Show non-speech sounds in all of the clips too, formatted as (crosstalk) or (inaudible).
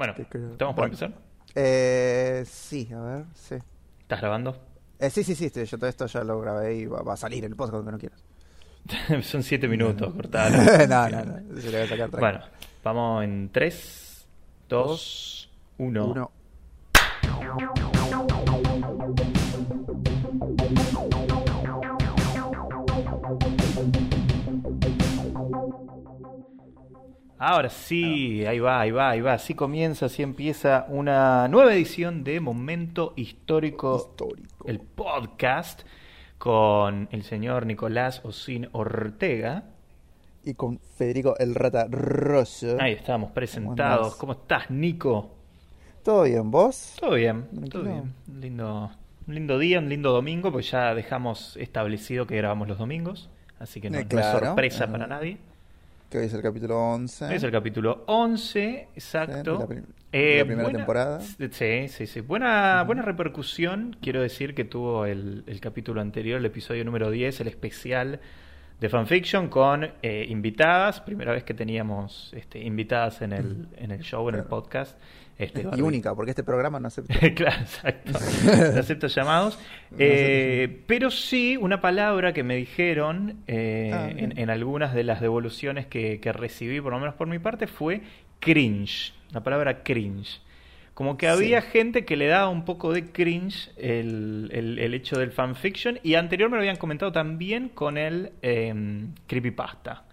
Bueno, ¿estamos por bueno. empezar? Eh, sí, a ver, sí. ¿Estás grabando? Eh, sí, sí, sí, yo todo esto ya lo grabé y va, va a salir el podcast aunque no quieras. (laughs) Son siete minutos, cortalo. (laughs) no, no, no, se le voy a sacar. Bueno, vamos en 3, 2, 1. Uno. Ahora sí, ahí va, ahí va, ahí va. Así comienza, así empieza una nueva edición de Momento Histórico, Histórico. el podcast, con el señor Nicolás Osín Ortega. Y con Federico el Rata Rosso. Ahí estamos presentados. ¿Cómo estás, Nico? ¿Todo bien, vos? Todo bien, todo bien. Un lindo, un lindo día, un lindo domingo, pues ya dejamos establecido que grabamos los domingos. Así que no, Eh, es claro. sorpresa para nadie. Que hoy es el capítulo 11. Es el capítulo 11, exacto. Sí, de la Eh, la primera buena- temporada. Sí, sí, sí. Buena, buena repercusión, quiero decir, que tuvo el, el capítulo anterior, el episodio número 10, el especial de fanfiction con eh, invitadas. Primera vez que teníamos este, invitadas en el, en el show, en el Claro. podcast. Este, Y Barbie. única, porque este programa no acepta. (laughs) claro, exacto. (laughs) No acepto llamados. Eh, pero sí, una palabra que me dijeron eh, Ah, en, en algunas de las devoluciones que, que recibí, por lo menos por mi parte, fue cringe. La palabra cringe. Como que Sí. había gente que le daba un poco de cringe el, el- el hecho del fanfiction. Y anterior me lo habían comentado también con el eh, creepypasta.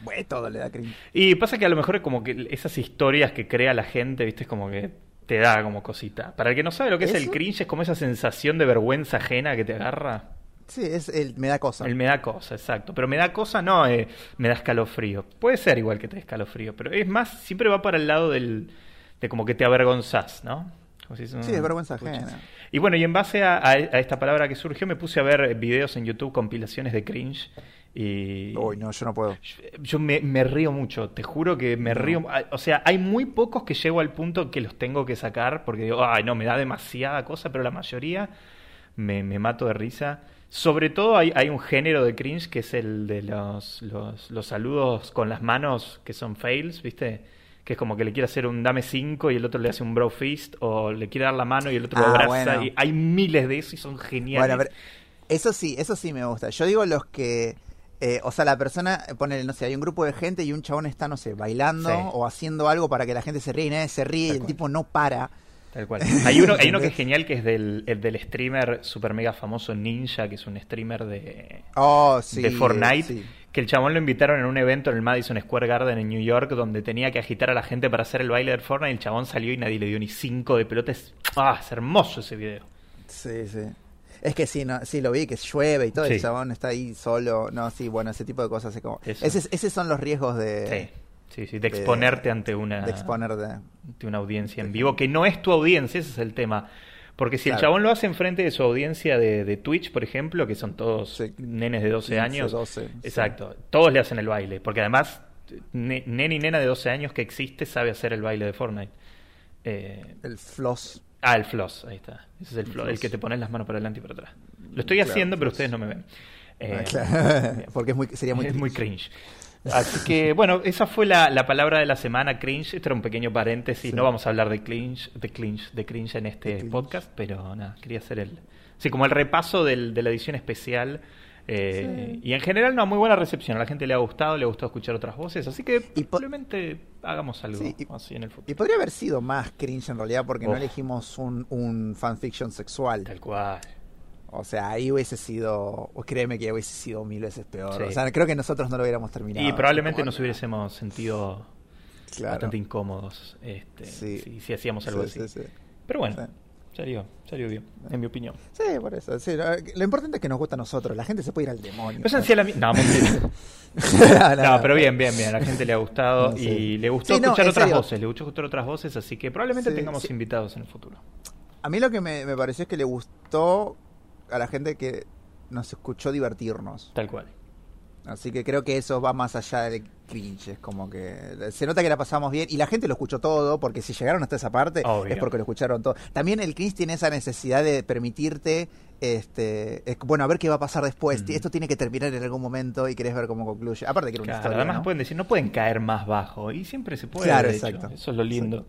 Bueno, todo le da cringe. Y pasa que a lo mejor es como que esas historias que crea la gente, viste, es como que te da como cosita. Para el que no sabe lo que es el cringe, es como esa sensación de vergüenza ajena que te agarra. Sí, es el, me da cosa. El me da cosa, exacto. Pero me da cosa no, eh, me da escalofrío. Puede ser igual que te da escalofrío, pero es más, siempre va para el lado del, de como que te avergonzás, ¿no? Como si Sí, es vergüenza ajena. Y bueno, y en base a, a- a esta palabra que surgió, me puse a ver videos en YouTube, compilaciones de cringe. Y Uy, no, yo no puedo. yo- Yo me, me río mucho, te juro que me río. Ah, O sea, hay muy pocos que llego al punto que los tengo que sacar porque digo, ay, no, me da demasiada cosa, pero la mayoría me, me mato de risa. Sobre todo hay, hay un género de cringe que es el de los, los, los saludos con las manos que son fails, ¿viste? Que es como que le quiere hacer un dame 5 y el otro le hace un bro fist, o le quiere dar la mano y el otro lo Ah, abraza. bueno. Y hay miles de eso y son geniales. Bueno, a ver, eso sí, eso sí me gusta. Yo digo los que, eh, o sea, la persona pone, no sé, hay un grupo de gente y un chabón está, no sé, bailando Sí. o haciendo algo para que la gente se ríe y nadie se ríe y el cual. tipo no para. Tal cual. (laughs) Hay uno, hay uno que es genial que es del, el del streamer super mega famoso Ninja, que es un streamer de, Oh, sí. de Fortnite. sí. Que el chabón lo invitaron en un evento en el Madison Square Garden en New York, donde tenía que agitar a la gente para hacer el baile de Fortnite. Y el chabón salió y nadie le dio ni cinco de pelotas. ¡Ah! Es hermoso ese video. Sí, sí. Es que sí, no, sí lo vi, que llueve y todo, Sí. el chabón está ahí solo. No, sí, bueno, ese tipo de cosas. Es como... Ese, esos son los riesgos de, Sí, sí, sí. De de- exponerte ante una, de ante una audiencia en vivo, que no es tu audiencia, ese es el tema. Porque si el chabón lo hace enfrente de su audiencia de, de Twitch, por ejemplo, que son todos Sí. nenes de 12 15, años, 12, sí. exacto, todos le hacen el baile, porque además ne- nene y nena de 12 años que existe sabe hacer el baile de Fortnite. Eh, El floss. Ah, el floss, ahí está. Ese es el El floss, el que te pones las manos para adelante y para atrás. Lo estoy Claro, haciendo, pero ustedes no me ven. Eh, Ah, claro. Porque es muy, sería muy, es muy cringe. cringe. Así que, (laughs) bueno, esa fue la, la palabra de la semana, cringe. Esto era un pequeño paréntesis. Sí. No vamos a hablar de cringe, de cringe, de cringe en este cringe. podcast, pero nada, quería hacer el. Sí, como el repaso del- de la edición especial. Eh, Y en general, una muy buena recepción. A la gente le ha gustado, le ha gustado escuchar otras voces. Así que Y probablemente hagamos algo Sí, y- así en el futuro. Y podría haber sido más cringe en realidad porque no elegimos un, un fanfiction sexual. Tal cual. O sea, ahí hubiese sido, o créeme que hubiese sido mil veces peor. Sí. O sea, creo que nosotros no lo hubiéramos terminado. Y probablemente nos hubiésemos sentido Claro. bastante incómodos este, Sí. si, si hacíamos algo Sí, así. sí, sí. Pero bueno, Sí. Salió, salió bien, en mi opinión. Sí, por eso. sí, lo, lo importante es que nos gusta a nosotros. La gente se puede ir al demonio. Pues la No, mentira. (laughs) no, No, pero bien, bien, bien. A la gente le ha gustado No, sí. y le gustó Sí, no, escuchar otras serio. voces. Le gustó escuchar otras voces, así que probablemente Sí, tengamos sí. invitados en el futuro. A mí lo que me, me pareció es que le gustó a la gente que nos escuchó divertirnos. Tal cual. Así que creo que eso va más allá del cringe. Es como que se nota que la pasamos bien y la gente lo escuchó todo, porque si llegaron hasta esa parte Obvio. es porque lo escucharon todo. También el cringe tiene esa necesidad de permitirte, este, es- bueno, a ver qué va a pasar después. Esto tiene que terminar en algún momento y querés ver cómo concluye. Aparte que era una Claro, historia, además ¿no? pueden decir, no pueden caer más bajo. Y siempre se puede. Claro, hecho. Eso es lo lindo.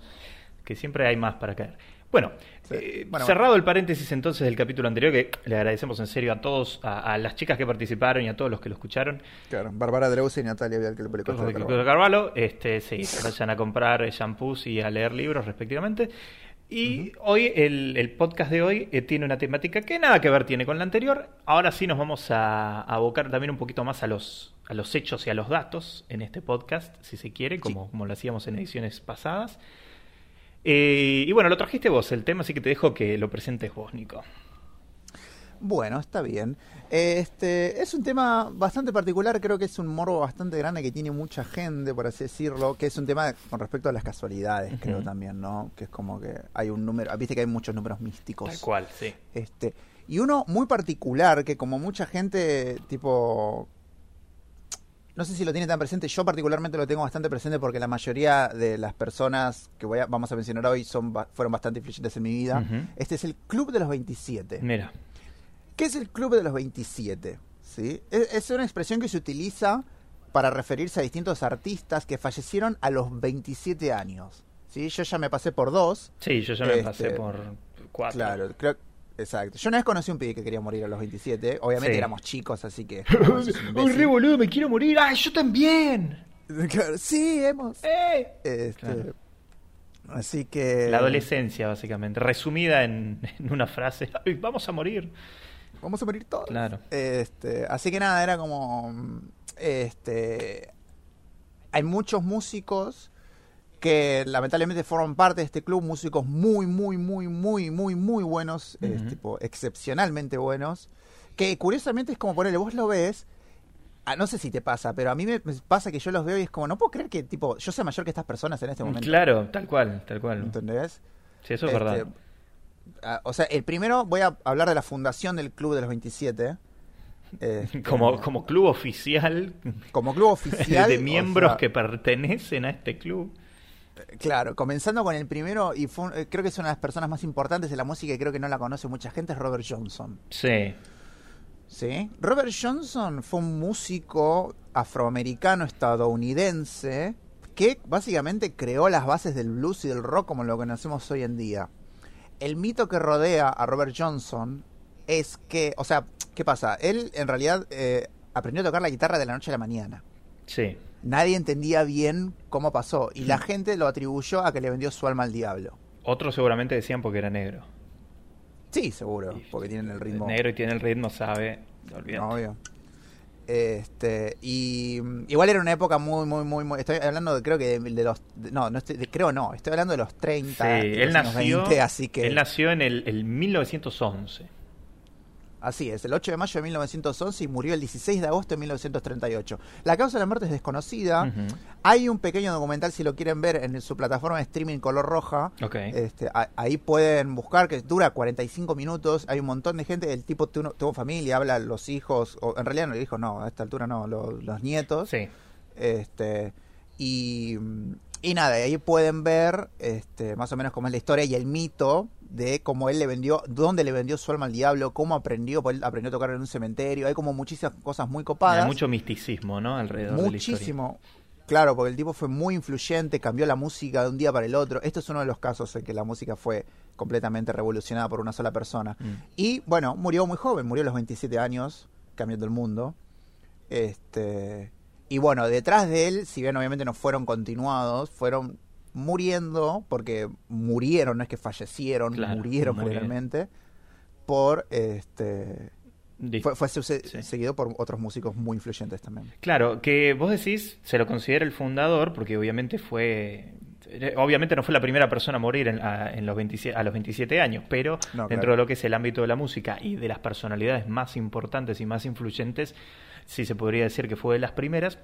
que siempre hay más para caer. Bueno, Sí. eh, Bueno, cerrado el paréntesis entonces del capítulo anterior, que le agradecemos en serio a todos, a, a las chicas que participaron y a todos los que lo escucharon. Claro, Bárbara Dreuze y Natalia Vial que de trabajo. Carvalho, este, sí, vayan a comprar shampoos y a leer libros respectivamente. Y hoy, el, el podcast de hoy eh, tiene una temática que nada que ver tiene con la anterior. Ahora sí nos vamos a, a abocar también un poquito más a los, a los hechos y a los datos en este podcast, si se quiere, como, como lo hacíamos en ediciones pasadas. Eh, y bueno, lo trajiste vos el tema, así que te dejo que lo presentes vos, Nico. Bueno, está bien. Este es un tema bastante particular, creo que es un morbo bastante grande que tiene mucha gente, por así decirlo, que es un tema con respecto a las casualidades, creo también, ¿no? Que es como que hay un número, viste que hay muchos números místicos. Tal cual, sí. Este, y uno muy particular que como mucha gente tipo no sé si lo tiene tan presente, yo particularmente lo tengo bastante presente porque la mayoría de las personas que voy a- vamos a mencionar hoy son fueron bastante influyentes en mi vida. Este es el Club de los 27. Mira, ¿Qué es el Club de los 27? ¿Sí? Es, es una expresión que se utiliza para referirse a distintos artistas que fallecieron a los 27 años. ¿Sí? Yo ya me pasé por dos. sí, yo ya me Este, pasé por cuatro. Claro, creo Exacto. Yo una vez conocí a un pibe que quería morir a los 27. Obviamente Sí. éramos chicos, así que... (laughs) como, sos un ¡Un imbécil. re boludo, me quiero morir! ¡Ay, yo también! (laughs) Sí, hemos... ¡Eh! Este, Claro. Así que... La adolescencia, básicamente, resumida en, (laughs) en una frase. "Ay, vamos a morir. Vamos a morir todos. Claro. Este, así que nada, era como. mm, Este. Hay muchos músicos que lamentablemente forman parte de este club, músicos muy, muy, muy, muy, muy, muy buenos, tipo, excepcionalmente buenos, que curiosamente es como ponerle, vos lo ves, ah, no sé si te pasa, pero a mí me, pasa que yo los veo y es como, no puedo creer que, tipo, yo sea mayor que estas personas en este momento. Claro, tal cual, tal cual. ¿Entendés? Sí, eso es Este, verdad. ah, o sea, el primero voy a hablar de la fundación del Club de los 27. Este, (laughs) Como, como club oficial como club oficial (laughs) de o miembros sea, que pertenecen a este club. Claro comenzando con el primero y fue eh, creo que es una de las personas más importantes de la música y creo que no la conoce mucha gente es Robert Johnson. Sí, sí. Robert Johnson fue un músico afroamericano estadounidense que básicamente creó las bases del blues y del rock como lo conocemos hoy en día. El mito que rodea a Robert Johnson es que o sea qué pasa él en realidad eh, aprendió a tocar la guitarra de la noche a la mañana. Sí. Nadie entendía bien cómo pasó y la gente lo atribuyó a que le vendió su alma al diablo. Otros seguramente decían porque era negro. Sí, seguro, porque tienen el ritmo. Negro y tiene el ritmo, sabe. olvídate. Obvio. Este, y mm, igual era una época muy, muy, muy, muy estoy hablando de, creo que de, de los, de- no, no estoy, creo no, estoy hablando de los 30, Sí, él los nació, 20, así que, él nació en el, el 1911. Así es, el 8 de mayo de 1911 y murió el 16 de agosto de 1938. La causa de la muerte es desconocida, hay un pequeño documental si lo quieren ver en su plataforma de streaming color roja, Ok. Este, a- ahí pueden buscar que dura 45 minutos. Hay un montón de gente. El tipo tuvo, tuvo familia, habla los hijos, o en realidad no los hijos, no, a esta altura no, lo- los nietos. Sí. Este, y, y nada, ahí pueden ver este, más o menos cómo es la historia y el mito de cómo él le vendió, dónde le vendió su alma al diablo, cómo aprendió, porque él aprendió a tocar en un cementerio. Hay como muchísimas cosas muy copadas. Hay mucho misticismo, ¿no? Alrededor de la historia. Muchísimo. Claro, porque el tipo fue muy influyente, cambió la música de un día para el otro. Esto es uno de los casos en que la música fue completamente revolucionada por una sola persona. Mm. Y bueno, murió muy joven, murió a los 27 años, cambiando el mundo. Este, y bueno, detrás de él, si bien obviamente no fueron continuados, fueron muriendo, porque murieron, no es que fallecieron, Claro, murieron generalmente, por este fue, fue suce- Sí. seguido por otros músicos muy influyentes también. Claro, que vos decís, se lo considera el fundador, porque obviamente fue. eh, Obviamente no fue la primera persona a morir en, a, en los 27, a los 27 años, pero No, dentro claro. de lo que es el ámbito de la música y de las personalidades más importantes y más influyentes, sí se podría decir que fue de las primeras.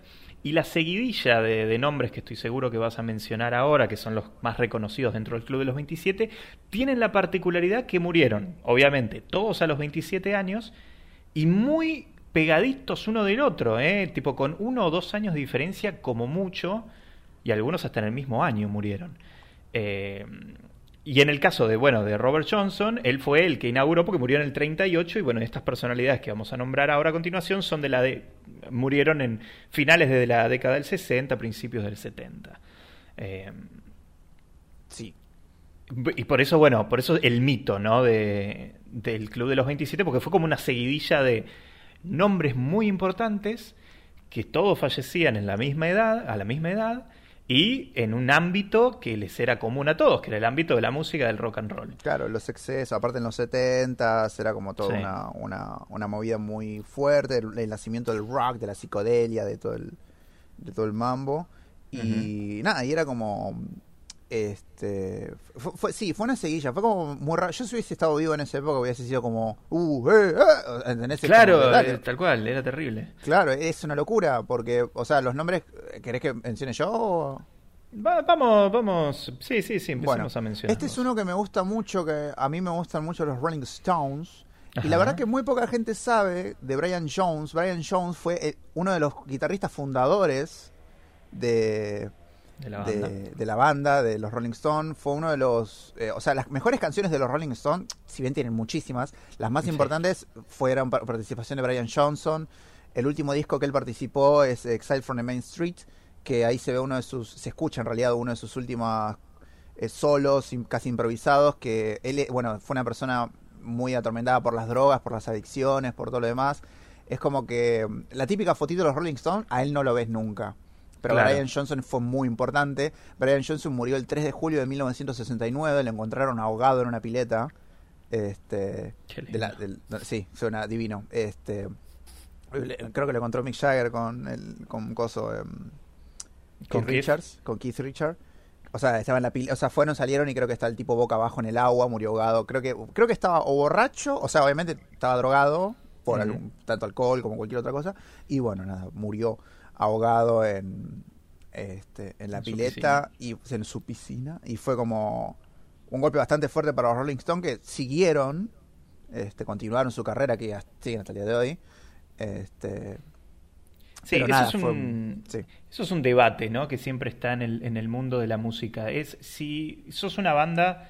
Y la seguidilla de, nombres que estoy seguro que vas a mencionar ahora, que son los más reconocidos dentro del Club de los 27, tienen la particularidad que murieron, obviamente, todos a los 27 años y muy pegaditos uno del otro, ¿eh? tipo con uno o dos años de diferencia como mucho, y algunos hasta en el mismo año murieron. Eh, y en el caso de, bueno, de Robert Johnson, él fue el que inauguró porque murió en el 38 y bueno, estas personalidades que vamos a nombrar ahora a continuación son de la de murieron en finales de la década del 60, principios del 70. Eh, Sí. Y por eso, bueno, por eso el mito, ¿no? De, del Club de los 27, porque fue como una seguidilla de nombres muy importantes que todos fallecían en la misma edad, a la misma edad, y en un ámbito que les era común a todos, que era el ámbito de la música del rock and roll. Claro, los excesos, aparte en los 70 era como toda Sí. una, una, una movida muy fuerte, el, el nacimiento del rock, de la psicodelia, de todo el, de todo el mambo. Y nada, y era como este fue, fue- sí, fue una seguilla, fue como muy raro. Yo si hubiese estado vivo en esa época hubiese sido como uh, eh, eh, Claro, eh, tal cual, era terrible. Claro, es una locura porque, o sea, los nombres, ¿querés que mencione yo? o- Va- vamos, vamos, sí, sí, sí, empecemos Bueno, a mencionar. este es uno que me gusta mucho, que a mí me gustan mucho los Rolling Stones. Y la verdad que muy poca gente sabe de Brian Jones. Brian Jones fue uno de los guitarristas fundadores de, de la banda. de, de la banda, de los Rolling Stones. Fue uno de los... eh, o sea, las mejores canciones de los Rolling Stones, si bien tienen muchísimas, las más Sí. importantes fueron par- participación de Brian Johnson. El último disco que él participó es Exile from the Main Street, que ahí se ve uno de sus... Se escucha en realidad uno de sus últimos eh, solos casi improvisados, que él, eh, bueno, fue una persona muy atormentada por las drogas, por las adicciones, por todo lo demás. Es como que mm, la típica fotito de los Rolling Stones, a él no lo ves nunca. Pero Claro. Brian Johnson fue muy importante. Brian Johnson murió el 3 de julio de 1969, lo encontraron ahogado en una pileta. Este, de la- sí, suena divino. Este, creo que lo encontró Mick Jagger con el con coso em, Con Keith Keith. Richards, con Keith Richards. O sea, estaba en la pila, o sea, fueron, salieron y creo que está el tipo boca abajo en el agua, murió ahogado. Creo que creo que estaba o borracho, o sea, obviamente estaba drogado por algún, tanto alcohol como cualquier otra cosa y bueno, nada, murió ahogado en este en la En pileta y en su piscina y fue como un golpe bastante fuerte para los Rolling Stones que siguieron este continuaron su carrera que ya siguen hasta el día de hoy. Este, Sí, eso, nada, es un, fue- sí. eso es un debate, ¿no? Que siempre está en el, en el mundo de la música. Es si sos una banda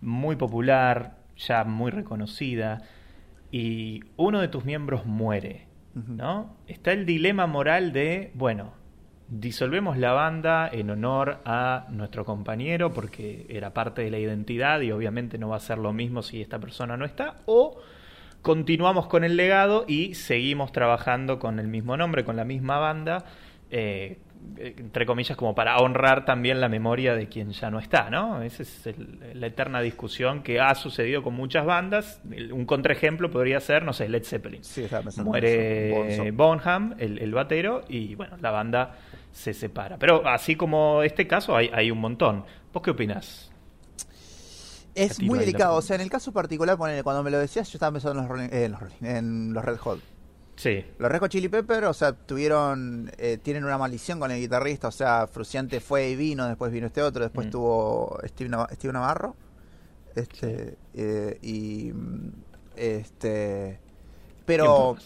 muy popular, ya muy reconocida, y uno de tus miembros muere, ¿no? Está el dilema moral de, bueno, disolvemos la banda en honor a nuestro compañero porque era parte de la identidad y obviamente no va a ser lo mismo si esta persona no está, o continuamos con el legado y seguimos trabajando con el mismo nombre, con la misma banda, eh, entre comillas, como para honrar también la memoria de quien ya no está, ¿no? Esa es el- la eterna discusión que ha sucedido con muchas bandas. El- Un contraejemplo podría ser, no sé, Led Zeppelin. Sí, estaba pensando en Muere. Bonham, el, el batero, y bueno, la banda se separa. Pero así como este caso, hay, hay un montón. ¿Vos qué opinás? Es muy delicado, o sea, en el caso particular, ponele, cuando me lo decías, yo estaba pensando en los, Rolling- eh, en los, Rolling- en los Red Hot. Sí, Los Red Hot Chili Pepper, o sea, tuvieron, eh, tienen una maldición con el guitarrista, o sea, Fruciante fue y vino, después vino este otro, después Mm. tuvo Steve, Nav- Steve Navarro, este, eh, y, este, un pero,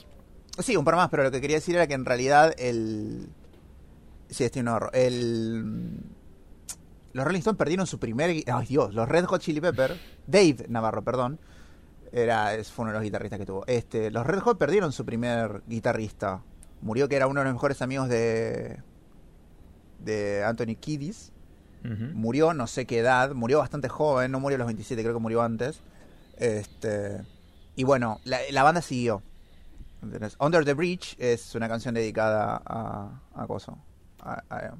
sí, un par más, pero lo que quería decir era que en realidad el, sí, Steve Navarro, el, los Rolling Stones perdieron su primer, ay Dios, los Red Hot Chili Pepper, Dave Navarro, perdón, era, fue uno de los guitarristas que tuvo. Este, los Red Hot perdieron su primer guitarrista. Murió que era uno de los mejores amigos de de Anthony Kiddis. Murió no sé qué edad, murió bastante joven, no murió a los 27, creo que murió antes. Este, y bueno, la, la banda siguió. Under the Bridge es una canción dedicada a a Coso. A- a-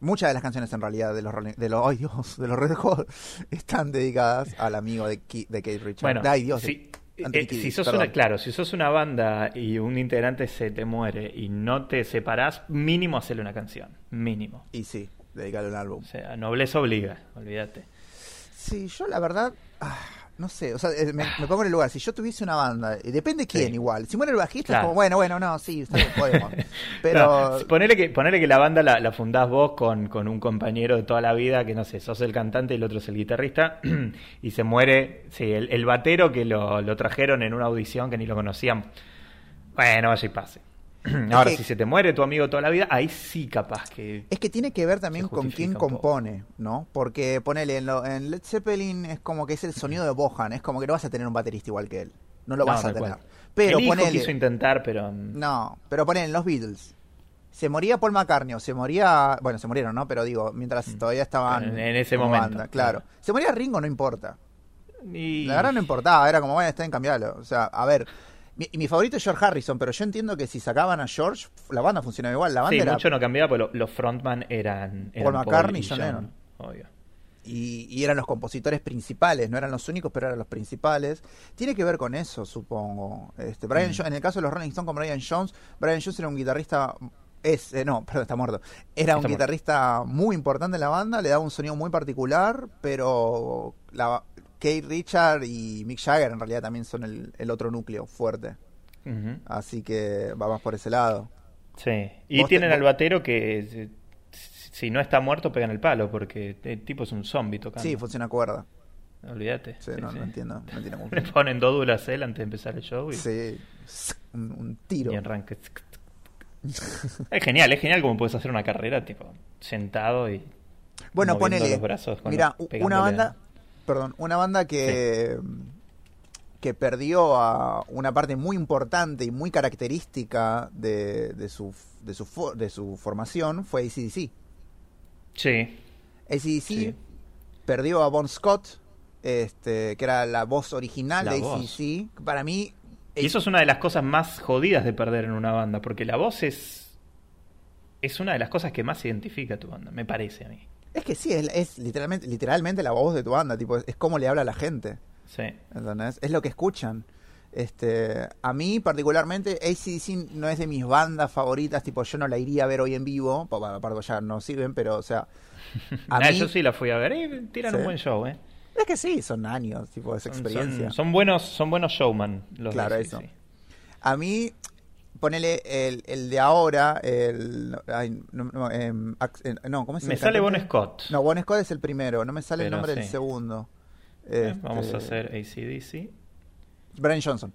muchas de las canciones en realidad de los de los ay Dios, de los Red Hot (laughs) están dedicadas al amigo de, Ki- de Kate Richards. Bueno, ay Dios, si, eh, si sos perdón. una, claro, si sos una banda y un integrante se te muere y no te separás, mínimo hacerle una canción, mínimo. Y sí, dedicarle un álbum. O sea, nobleza obliga, olvídate. Sí, yo la verdad, ah, no sé, o sea, eh, me, me pongo en el lugar. Si yo tuviese una banda, y depende quién Sí. igual. Si muere el bajista, Claro. es como, bueno, bueno, no, sí, está bien, podemos. (laughs) Pero, No, ponele, que, ponele que la banda la, la fundás vos con, con un compañero de toda la vida, que no sé, sos el cantante y el otro es el guitarrista, (clears throat) y se muere, sí, el, el batero que lo, lo trajeron en una audición que ni lo conocían. Bueno, vaya y pase. Ahora, que- si se te muere tu amigo toda la vida, ahí sí capaz que... es que tiene que ver también con quién compone, ¿no? Porque ponele, en, lo- en Led Zeppelin es como que es el sonido de Bohan, es como que no vas a tener un baterista igual que él. No lo No, vas a tener. cual. Pero el hijo ponele. quiso intentar, pero... mm, No, pero ponele en los Beatles. se moría Paul McCartney o se moría, bueno, se murieron, ¿no? Pero digo, mientras todavía estaban En- en ese momento, claro. claro. Se moría Ringo, no importa. Y- La verdad no importaba, era como, bueno, está en cambiarlo. O sea, a ver, mi, y mi favorito es George Harrison, pero yo entiendo que si sacaban a George, la banda funcionaba igual. La banda Sí, era mucho no cambiaba, porque lo- los frontman eran, eran Paul McCartney y John Lennon. Obvio. y, y eran los compositores principales, no eran los únicos, pero eran los principales. Tiene que ver con eso, supongo. Este, Brian Mm. Jo- en el caso de los Rolling Stones con Brian Jones, Brian Jones era un guitarrista es eh, no, (laughs) perdón, está muerto. Era un muerto. guitarrista muy importante en la banda, le daba un sonido muy particular, pero la Kate Richard y Mick Jagger en realidad también son el, el otro núcleo fuerte. Así que va más por ese lado. Sí. Y te- tienen al batero que eh, si no está muerto pegan el palo, porque el tipo es un zombie tocando. Sí, funciona cuerda. Olvídate. Sí, Sí, no, sí. no entiendo, no entiendo (laughs) Le ponen dos duras él antes de empezar el show y, Sí, un, un tiro. y arranca. Es genial, es genial como puedes hacer una carrera tipo sentado y Bueno, ponele. los brazos Mira, una banda, perdón, una banda que que perdió a una parte muy importante y muy característica de, de su de su de su formación fue ACDC. Sí. ACDC Sí. perdió a Bon Scott, este, que era la voz original La de. ACDC. Para mí, Y eso es una de las cosas más jodidas de perder en una banda, porque la voz es es una de las cosas que más identifica a tu banda, me parece a mí. Es que sí, es, es literalmente, literalmente la voz de tu banda, tipo, es, es como le habla a la gente. Sí. ¿entendés? Es lo que escuchan. Este, a mí particularmente ACDC no es de mis bandas favoritas, tipo yo no la iría a ver hoy en vivo, pa- pa- aparte ya no sirven, pero o sea, (laughs) a Ah, mí yo sí la fui a ver, y tiran Sí. un buen show, ¿eh? es que sí, son años, tipo es experiencia. Son, son buenos, son buenos showman los Claro, de eso. A mí ponele el, el de ahora, el ay, no, no, em, eh, no, ¿cómo es Me el sale Bon? Scott. No, Bon Scott es el primero, no me sale el nombre del segundo. Eh, Este, Vamos a hacer ACDC. Brian Johnson.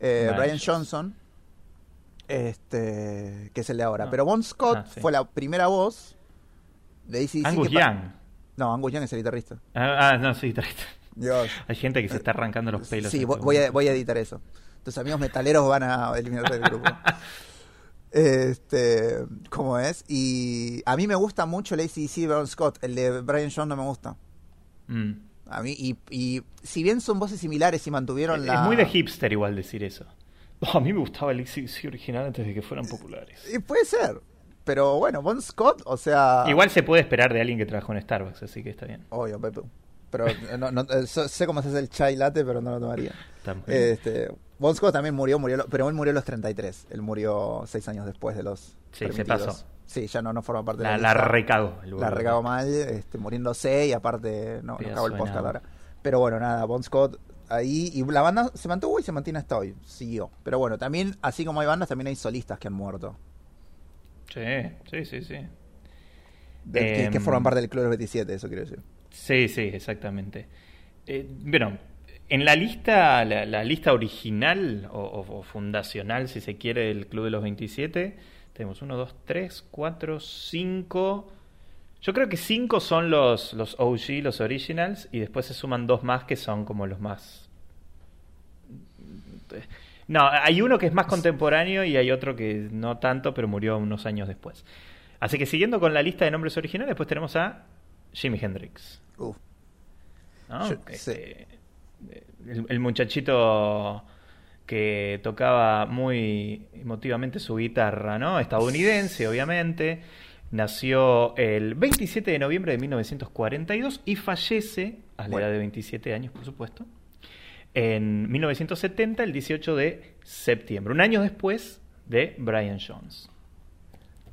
Eh, Brian Johnson. Este, que es el de ahora. No. Pero Bon Scott Ah, sí. fue la primera voz de ACDC. Angus Young. No, Angus Young es el guitarrista. Ah, ah, no, sí, trae- Dios. Hay gente que se está arrancando los pelos. Sí, voy, este voy a, momento. voy a editar eso. Tus amigos metaleros van a eliminarte del grupo. (laughs) Este, ¿cómo es? Y a mí me gusta mucho el ACDC de Bon Scott. El de Brian Johnson no me gusta. Mm. A mí, y, y si bien son voces similares y mantuvieron la. Es muy de hipster igual decir eso. Oh, a mí me gustaba el ACDC original antes de que fueran populares. Y puede ser. Pero bueno, Bon Scott, o sea. Igual se puede esperar de alguien que trabajó en Starbucks, así que está bien. Obvio, Pepe. Pero no, no- eh, sé cómo se hace el chai latte, pero no lo tomaría. Este, Bon Scott también murió, murió, pero él murió a los 33. Él murió seis años después de los. Sí, se permitidos. pasó. Sí, ya no, no forma parte de la, la, la lista. recagó. La regaba mal, este, muriéndose y aparte no, Pedazo cagó el de podcast ahora. Pero bueno, nada, Bon Scott ahí. Y la banda se mantuvo y se mantiene hasta hoy. Siguió. Pero bueno, también, así como hay bandas, también hay solistas que han muerto. Sí, sí, sí, sí. de- que, Em, que forman parte del Club de los 27, eso quiero decir. Sí, sí, exactamente. Eh, bueno, en la lista, la, la lista original o, o- o fundacional, si se quiere, del Club de los 27, tenemos 1, 2, 3, 4, 5. Yo creo que 5 son los, los OG, los originals, y después se suman dos más que son como los más... No, hay uno que es más contemporáneo y hay otro que no tanto, pero murió unos años después. Así que siguiendo con la lista de nombres originales, después tenemos a Jimi Hendrix. Uf. ¿no? Yo- Este, el, el muchachito que tocaba muy emotivamente su guitarra, ¿no? Estadounidense, obviamente. Nació el 27 de noviembre de 1942 y fallece a la Bueno. edad de 27 años, por supuesto, en 1970, el 18 de septiembre, un año después de Brian Jones.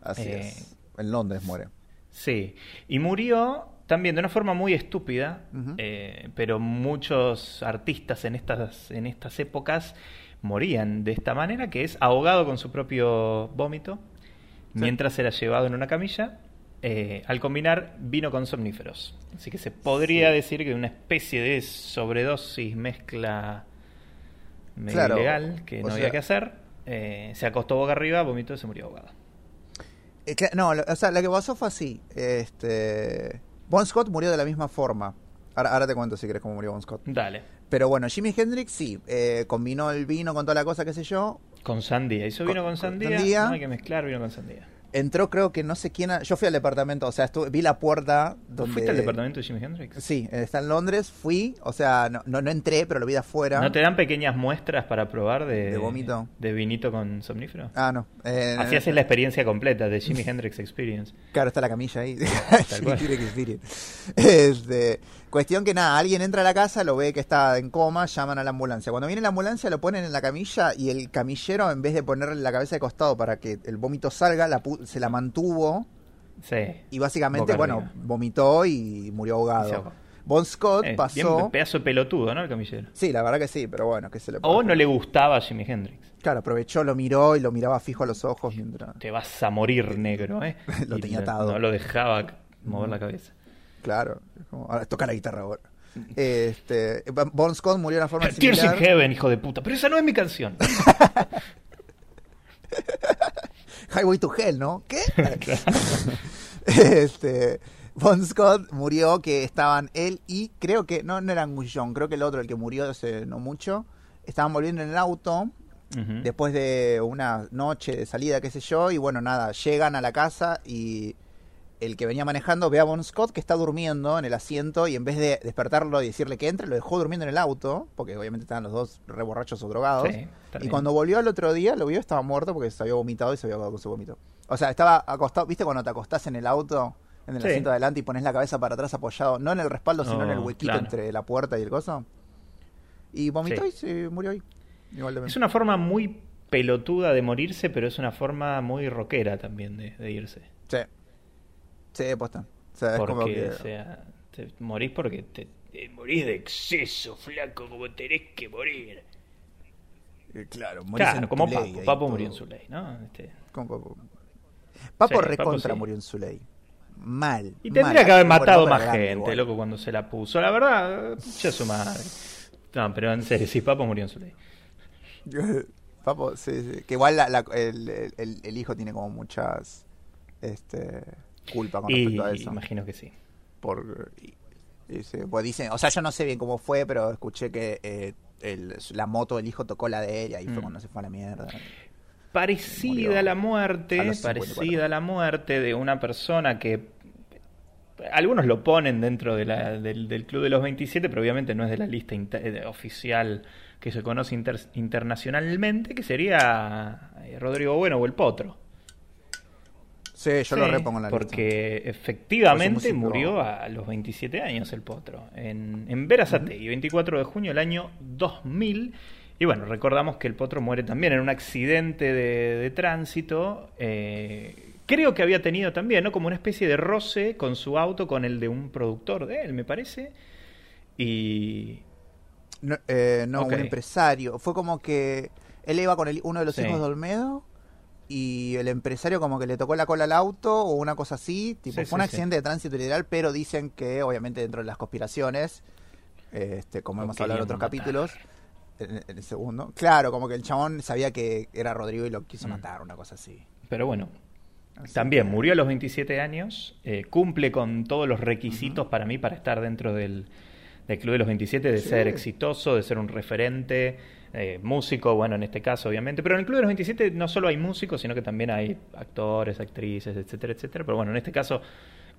Así Eh, es. En Londres muere. Sí, y murió también de una forma muy estúpida, eh, pero muchos artistas en estas, en estas épocas morían de esta manera, que es ahogado con su propio vómito, mientras era llevado en una camilla, eh, al combinar vino con somníferos. Así que se podría decir que una especie de sobredosis, mezcla medio Claro, ilegal, que o no sea- había que hacer, eh, se acostó boca arriba, vomitó y se murió ahogado. No, o sea, lo que pasó fue así. Este, Bon Scott murió de la misma forma. Ahora, ahora te cuento si querés cómo murió Bon Scott. Dale. Pero bueno, Jimi Hendrix sí, eh, combinó el vino con toda la cosa, qué sé yo. Con sandía. Hizo vino con con sandía. sandía. No hay que mezclar vino con sandía. Entró creo que no sé quién, a- yo fui al departamento, o sea, estuve, vi la puerta donde... ¿Fuiste al departamento de Jimi Hendrix? Sí, está en Londres, fui, o sea, no, no, no entré, pero lo vi de afuera. ¿No te dan pequeñas muestras para probar de, ¿De vómito? de vinito con somnífero? Ah, no. Eh, Así haces la experiencia completa de Jimi Hendrix Experience. Claro, está la camilla ahí. (laughs) Tal cual. Jimi Hendrix Experience. Este, cuestión que nada, alguien entra a la casa, lo ve que está en coma, llaman a la ambulancia. Cuando viene la ambulancia lo ponen en la camilla y el camillero en vez de ponerle la cabeza de costado para que el vómito salga, la pu- se la mantuvo Sí. y básicamente, Boca bueno, arriba. vomitó y murió Y se ahogado. Bon Scott Eh, pasó... bien pedazo de pelotudo, ¿no? El camillero. Sí, la verdad que sí, pero bueno, que se le O no le gustaba Jimi Hendrix. Claro, aprovechó, lo miró y lo miraba fijo a los ojos mientras... Te vas a morir negro, ¿eh? (laughs) Lo Y tenía no- atado. No lo dejaba mover la cabeza. Claro, como, ahora toca la guitarra ahora. Este, Bon Scott murió de una forma Tears in. Heaven, hijo de puta. Pero esa no es mi canción. (laughs) Highway to Hell, ¿no? ¿Qué? (laughs) este, Bon Scott murió que estaban él y creo que, no, no era Angus Young, creo que el otro, el que murió hace no mucho, estaban volviendo en el auto después de una noche de salida, qué sé yo, y bueno, nada, llegan a la casa y el que venía manejando ve a Bon Scott que está durmiendo en el asiento y en vez de despertarlo y decirle que entre, lo dejó durmiendo en el auto, porque obviamente estaban los dos re borrachos o drogados. Sí, y cuando volvió al otro día, lo vio, estaba muerto porque se había vomitado y se había ahogado con su vómito. O sea, estaba acostado, ¿viste cuando te acostás en el auto, en el Sí. asiento de adelante y pones la cabeza para atrás apoyado, no en el respaldo, sino en el huequito claro. entre la puerta y el coso? Y vomitó Sí. y se murió ahí. Igual de Es una forma muy pelotuda de morirse, pero es una forma muy rockera también de, de irse. Sí. Sí, posta. O sea, es como Porque, que... o sea, te morís porque te, te morís de exceso, flaco, como tenés que morir. eh, Claro, morís Claro, en como tu Papo. Papo murió en su ley, ¿no? Este, Como Papo. Papo Sí, recontra Papo murió en su ley. Mal. Y tendría mal. que haber matado más gente, igual. loco, cuando se la puso. La verdad, ya su madre. No, pero en serio, sí, Papo murió en su ley. (laughs) Papo, sí, sí. Que igual la- la- el, el- el hijo tiene como muchas este, culpa con Y respecto a eso. imagino que sí. Por, y- sí, pues dicen, o sea, yo no sé bien cómo fue, pero escuché que eh, el- la moto del hijo tocó la de él y ahí fue Mm. cuando se fue a la mierda. Parecida a la muerte, a los 54. parecida a la muerte de una persona que algunos lo ponen dentro de la- del, del Club de los 27, pero obviamente no es de la lista inter- eh, oficial que se conoce inter- internacionalmente, que sería eh, Rodrigo Bueno o el Potro. Sí, yo lo repongo en la Porque lista. efectivamente murió a los 27 años el Potro, en, en Verazategui, 24 de junio del año 2000. Y bueno, recordamos que el Potro muere también en un accidente de, de tránsito. eh, creo que había tenido también, ¿no? Como una especie de roce con su auto, con el de un productor de él, me parece. Y. No, eh, no, un empresario. Fue como que él iba con el, uno de los Sí. hijos de Olmedo y el empresario como que le tocó la cola al auto o una cosa así. Tipo, Sí, fue un sí, accidente de tránsito literal, pero dicen que obviamente dentro de las conspiraciones, este, como hemos hablado en otros matar. capítulos, en, en el segundo, claro, como que el chabón sabía que era Rodrigo y lo quiso Mm. matar, una cosa así. Pero bueno, Así También que- murió a los 27 años, eh, cumple con todos los requisitos para mí para estar dentro del, del Club de los 27, de ser exitoso, de ser un referente, eh, músico, bueno, en este caso obviamente, pero en el Club de los 27 no solo hay músicos, sino que también hay actores, actrices, etcétera, etcétera, pero bueno, en este caso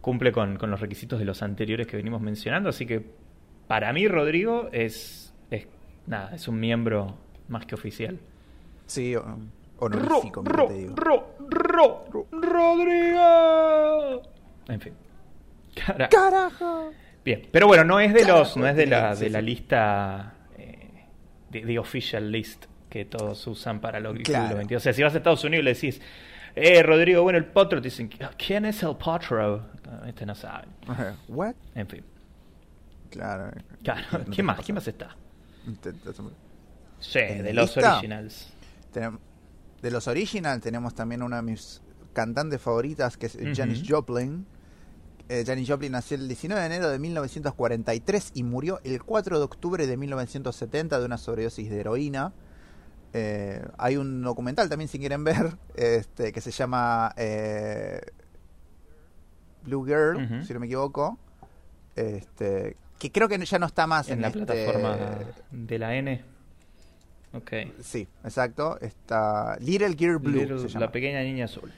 cumple con, con los requisitos de los anteriores que venimos mencionando, así que para mí Rodrigo es, es nada, es un miembro más que oficial. Sí, o- honorífico, Ro, te digo. Ro, Ro, Rodrigo. En fin. Cara- ¡Carajo! Bien, pero bueno, no es de Carajo, los, no es de la, sí, de la lista de, de official list que todos usan para los Claro. 22. O sea, si vas a Estados Unidos y le decís, eh, Rodrigo, bueno, el potro, te dicen, ¿quién es el potro? Ah, Este no sabe. (laughs) ¿What? En fin. Claro. Claro, No ¿quién más? pasa. ¿Quién más está? Sí, ¿En de los lista? originals. De los original tenemos también una de mis cantantes favoritas que es Ujú. Janis Joplin. Eh, Janis Joplin nació el 19 de enero de 1943 y murió el 4 de octubre de 1970 de una sobredosis de heroína. Eh, hay un documental también si quieren ver (laughs) este, que se llama eh, Blue Girl, si no me equivoco. Este, que creo que ya no está más En la este- plataforma de la N. Ok. Sí, exacto. Está Little Gear Blue. Little- se llama. la pequeña niña azul.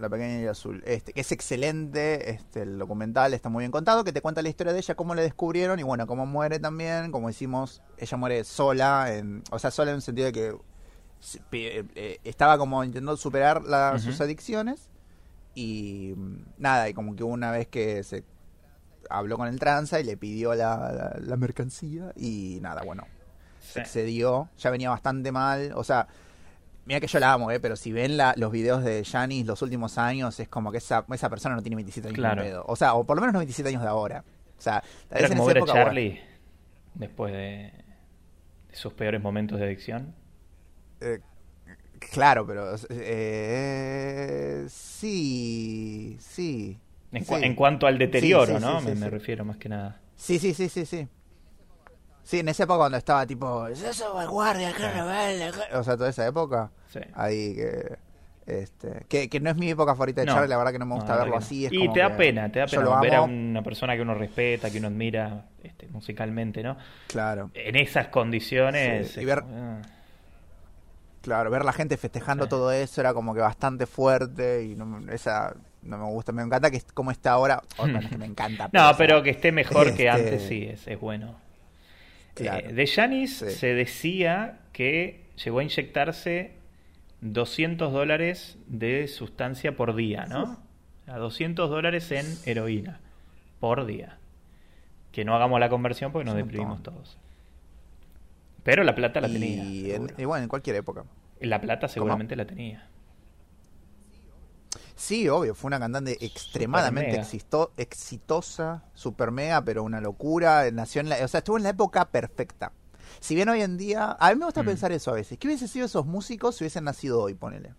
La pequeña y azul. Este, que es excelente, este, el documental está muy bien contado, que te cuenta la historia de ella, cómo le descubrieron y bueno, cómo muere también, como decimos, ella muere sola, en, o sea, sola en el sentido de que eh, estaba como intentando superar sus adicciones y mm, nada, y como que una vez que se habló con el tranza y le pidió la, la, mercancía y nada, bueno, se excedió, ya venía bastante mal, o sea, mira que yo la amo, eh, pero si ven la, los videos de Janis los últimos años, es como que esa, esa persona no tiene 27 años de pedo. O sea, o por lo menos no 27 años de ahora. O sea, Era como ver a Charlie después de, sus peores momentos de adicción. Eh, claro, pero eh, sí, sí. En, cuanto al deterioro, ¿no? me, me refiero más que nada. Sí, sí, sí, sí, sí. Sí, en esa época cuando estaba tipo, eso vanguardia, qué rebelde. O sea, toda esa época. Sí. Ahí que. Este, que, que, no es mi época favorita de Charlie, la verdad que no me gusta verlo así. y te da pena, te da pena ver a una persona que uno respeta, que uno admira este, musicalmente, ¿no? Claro. En esas condiciones. Y ver, claro, ver la gente festejando todo eso era como que bastante fuerte y no, esa no me gusta. Me encanta que es como está ahora. que me encanta. (laughs) no, pero que esté mejor (laughs) que este antes, sí, es, es bueno. Eh, de Janis se decía que llegó a inyectarse 200 dólares de sustancia por día, ¿no? A 200 dólares en heroína por día. Que no hagamos la conversión porque nos deprimimos todos. Pero la plata la tenía. Y bueno, en cualquier época. La plata seguramente la tenía. Sí, obvio, fue una cantante extremadamente exitosa, super mega, pero una locura. Nació en la, o sea, estuvo en la época perfecta. Si bien hoy en día, a mí me gusta mm. pensar eso a veces. ¿Qué hubiese sido esos músicos si hubiesen nacido hoy, ponele?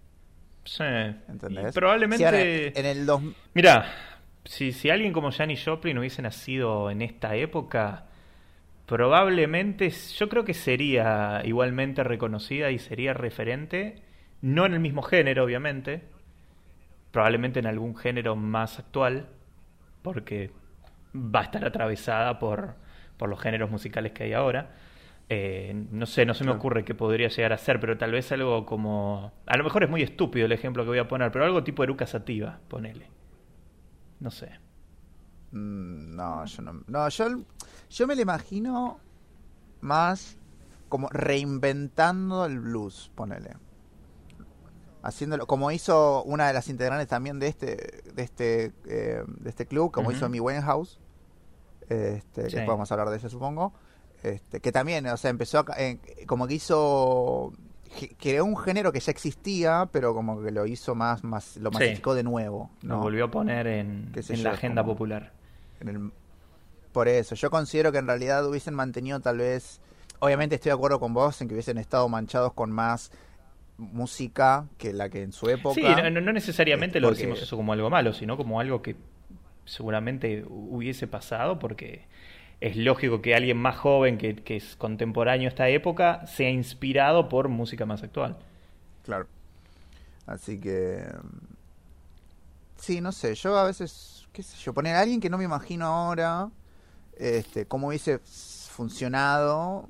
Sí. ¿Entendés? probablemente. en el dos... Mira, si, si alguien como Janis Joplin hubiese nacido en esta época, probablemente yo creo que sería igualmente reconocida y sería referente, no en el mismo género, obviamente, probablemente en algún género más actual, porque va a estar atravesada por, por los géneros musicales que hay ahora. Eh, no sé, no se me ocurre qué podría llegar a ser, pero tal vez algo como... A lo mejor es muy estúpido el ejemplo que voy a poner, pero algo tipo Eruca Sativa, ponele. No sé. Mm, no, yo no... No, yo, yo me lo imagino más como reinventando el blues, ponele haciéndolo como hizo una de las integrantes también de este de este eh, de este club como hizo mi Winehouse este que podemos hablar de eso supongo este que también o sea empezó eh, como que hizo creó un género que ya existía pero como que lo hizo más más lo masificó de nuevo ¿no? lo volvió a poner en, en la agenda popular. en el, por eso yo considero que en realidad hubiesen mantenido tal vez obviamente estoy de acuerdo con vos en que hubiesen estado manchados con más música que la que en su época. Sí, no, necesariamente lo decimos eso como algo malo, sino como algo que seguramente hubiese pasado, porque es lógico que alguien más joven que, que es contemporáneo a esta época sea inspirado por música más actual. Claro. Así que. Sí, no sé, yo a veces, qué sé yo, poner a alguien que no me imagino ahora, este, cómo hubiese funcionado,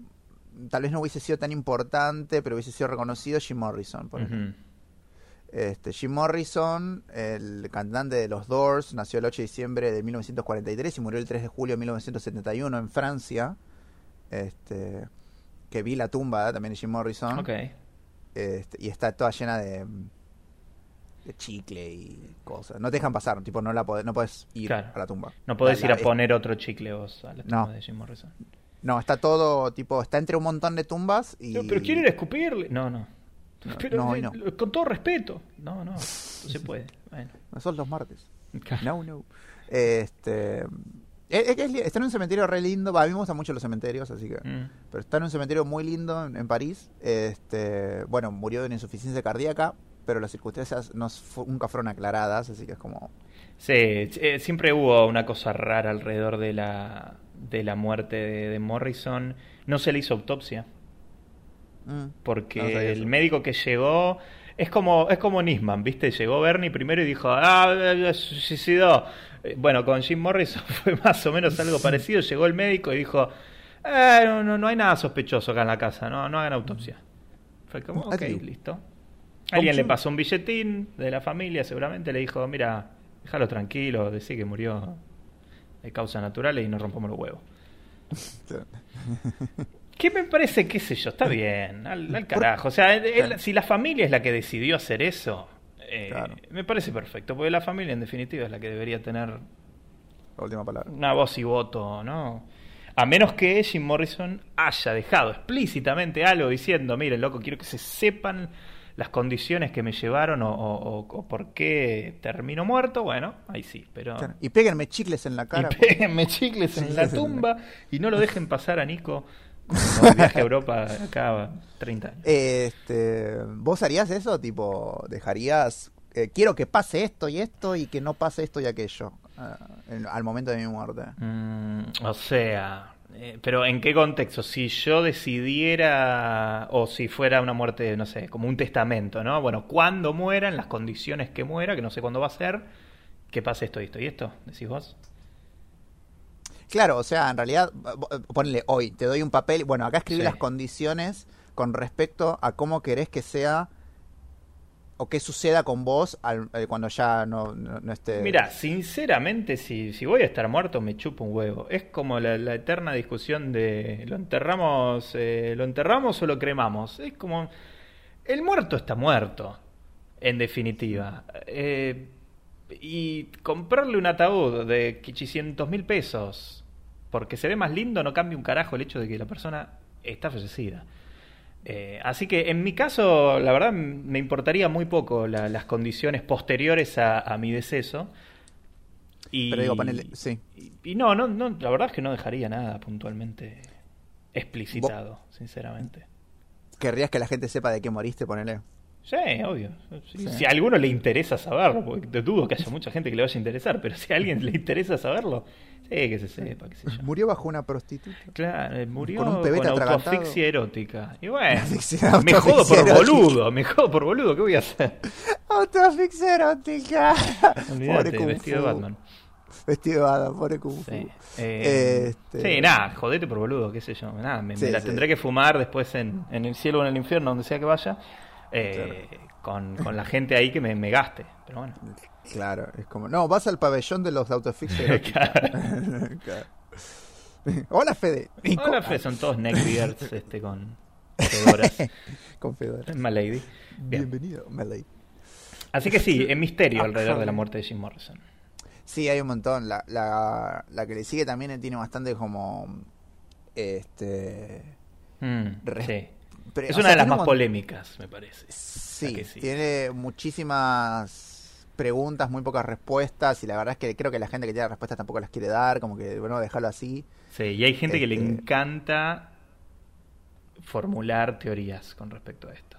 tal vez no hubiese sido tan importante, pero hubiese sido reconocido Jim Morrison. Por este, Jim Morrison, el cantante de los Doors, nació el 8 de diciembre de 1943 y murió el 3 de julio de 1971 en Francia. Este, que vi la tumba también de Jim Morrison. Okay. Este, y está toda llena de, de chicle y cosas. No te dejan pasar, tipo no la no puedes ir a la tumba. No puedes ir a poner otro chicle vos a la tumba de Jim Morrison. No, está todo, tipo, está entre un montón de tumbas y... pero quieren escupirle. No, no. pero, no, Con todo respeto. No, no, no se puede. Bueno. No son los martes. No, no. Este... está en un cementerio re lindo. a mí me gustan mucho los cementerios, así que. Mm. Pero está en un cementerio muy lindo en, París. Este, bueno, murió de una insuficiencia cardíaca, pero las circunstancias no, nunca fueron aclaradas, así que es como. Sí, eh, siempre hubo una cosa rara alrededor de la de la muerte de, Morrison, no se le hizo autopsia. Mm. porque el médico que llegó es como es como Nisman, ¿viste? Llegó Bernie primero y dijo, "Ah, se suicidó." Eh, bueno, con Jim Morrison (laughs) fue más o menos algo parecido, llegó el médico y dijo, eh, no, no, no hay nada sospechoso acá en la casa, no, no hagan autopsia. Fue como, ok, listo. Alguien le pasó un billetín de la familia, seguramente le dijo, mira, déjalo tranquilo, decí que murió de causas naturales y no rompamos los huevos. (laughs) ¿Qué me parece, qué sé yo? Está bien, al, carajo. O sea, si la familia es la que decidió hacer eso, eh, me parece perfecto, porque la familia en definitiva es la que debería tener la última palabra. Una voz y voto, ¿no? A menos que Jim Morrison haya dejado explícitamente algo diciendo, mire, loco, quiero que se sepan las condiciones que me llevaron o, por qué termino muerto, bueno, ahí sí, pero... Y péguenme chicles en la cara. Y péguenme chicles en la tumba y no lo (laughs) dejen pasar a Nico como viaje a Europa acá 30 años. Este, ¿Vos harías eso? Tipo, dejarías... Eh, quiero que pase esto y esto y que no pase esto y aquello uh, al momento de mi muerte. Mm, o sea, eh, pero ¿en qué contexto? Si yo decidiera, o si fuera una muerte, no sé, como un testamento, ¿no? Bueno, cuando muera, en las condiciones que muera, que no sé cuándo va a ser, que pase esto, esto y esto, decís vos. Claro, o sea, en realidad, ponle hoy, te doy un papel, bueno, acá escribí las condiciones con respecto a cómo querés que sea o qué suceda con vos eh, cuando ya no, esté... Mira, sinceramente, si, si voy a estar muerto, me chupo un huevo. Es como la, eterna discusión de lo enterramos, eh, lo enterramos o lo cremamos. Es como el muerto está muerto, en definitiva. Eh, y comprarle un ataúd de 800 mil pesos porque se ve más lindo no cambia un carajo el hecho de que la persona está fallecida. Eh, así que en mi caso, la verdad, me importaría muy poco las condiciones posteriores a, mi deceso. Y, Pero digo, sí. Y, no, no, no, la verdad es que no dejaría nada puntualmente explicitado, sinceramente. ¿Querrías que la gente sepa de qué moriste, ponele? Sí, obvio. Si a alguno le interesa saberlo, porque dudo que haya mucha gente que le vaya a interesar, pero si a alguien le interesa saberlo, sí, que se sepa, qué sé yo. Murió bajo una prostituta. Claro, eh, murió con, un con autoasfixia erótica. Y (laughs) bueno, me jodo por boludo, me jodo por boludo, ¿qué voy a hacer? Autoasfixia erótica. Olvídate, vestido de Batman. Vestido de Batman, pobre Kung Sí, eh, este... sí nada, jodete por boludo, qué sé yo. Nada, me, la tendré que fumar después en, en el cielo o en el infierno, donde sea que vaya eh, con, con, la gente ahí que me, me, gaste. Pero bueno. Claro, es como, no, vas al pabellón de los autofixes. (laughs) (laughs) Hola Fede. Hola Fede, son todos neckbeards (laughs) este, con fedoras. con fedoras. Malady. Bienvenido, Malady. Así que sí, es misterio alrededor de la muerte de Jim Morrison. Sí, hay un montón. La, la, la que le sigue también tiene bastante como. Este. Mm, sí es una de las más polémicas, me parece. Sí, tiene muchísimas preguntas, muy pocas respuestas, y la verdad es que creo que la gente que tiene respuestas tampoco las quiere dar, como que, bueno, dejarlo así. Sí, y hay gente que le este encanta formular teorías con respecto a esto.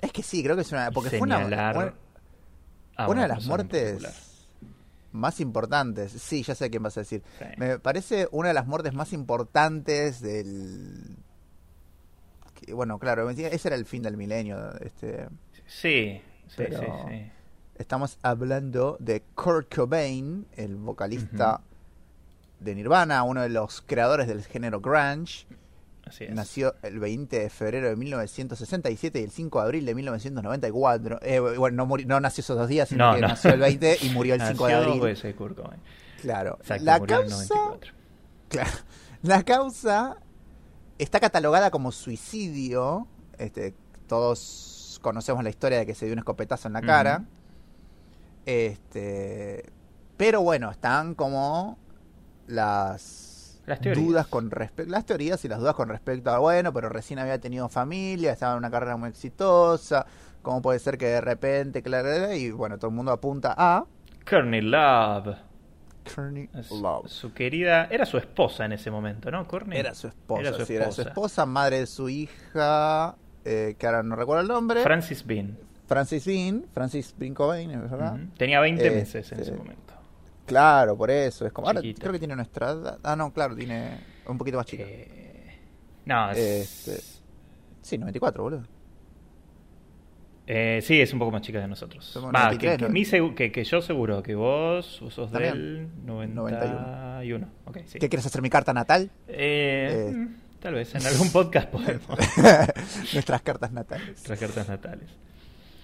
Es que sí, creo que es una... Porque fue una, una, de las muertes más importantes. Sí, ya sé quién vas a decir. Me parece una de las muertes más importantes del bueno, claro, ese era el fin del milenio. Este, sí, sí, sí, Estamos hablando de Kurt Cobain, el vocalista de Nirvana, uno de los creadores del género grunge. Así es. Nació el 20 de febrero de 1967 y el 5 de abril de 1994. Eh, bueno, no, no, nació esos dos días, sino que nació el 20 y murió el (laughs) 5 de abril. Kurt Cobain. Claro. la causa, claro. (laughs) La causa está catalogada como suicidio. Este, todos conocemos la historia de que se dio un escopetazo en la cara. Este, pero bueno, están como las, dudas con respecto las teorías y las dudas con respecto a bueno, pero recién había tenido familia, estaba en una carrera muy exitosa, cómo puede ser que de repente, claro, y bueno, todo el mundo apunta a Courtney Love. Love. Su querida, era su esposa en ese momento, ¿no? Courtney. Era su esposa, era su, esposa. Era su esposa, madre de su hija, eh, que ahora no recuerdo el nombre. Francis Bean. Francis Bean, Francis Bean Cobain, ¿verdad? Tenía 20 meses en ese este, momento. Claro, por eso. Es como, ahora creo que tiene nuestra edad. Ah, no, claro, tiene un poquito más chica. Eh, no, es... Este, sí, 94, boludo. Eh, sí, es un poco más chica de nosotros. que, que, yo seguro que vos sos del 91. ¿Qué quieres hacer mi carta natal? Eh, mm, tal vez en algún podcast podemos. (laughs) Nuestras cartas natales. Nuestras cartas natales.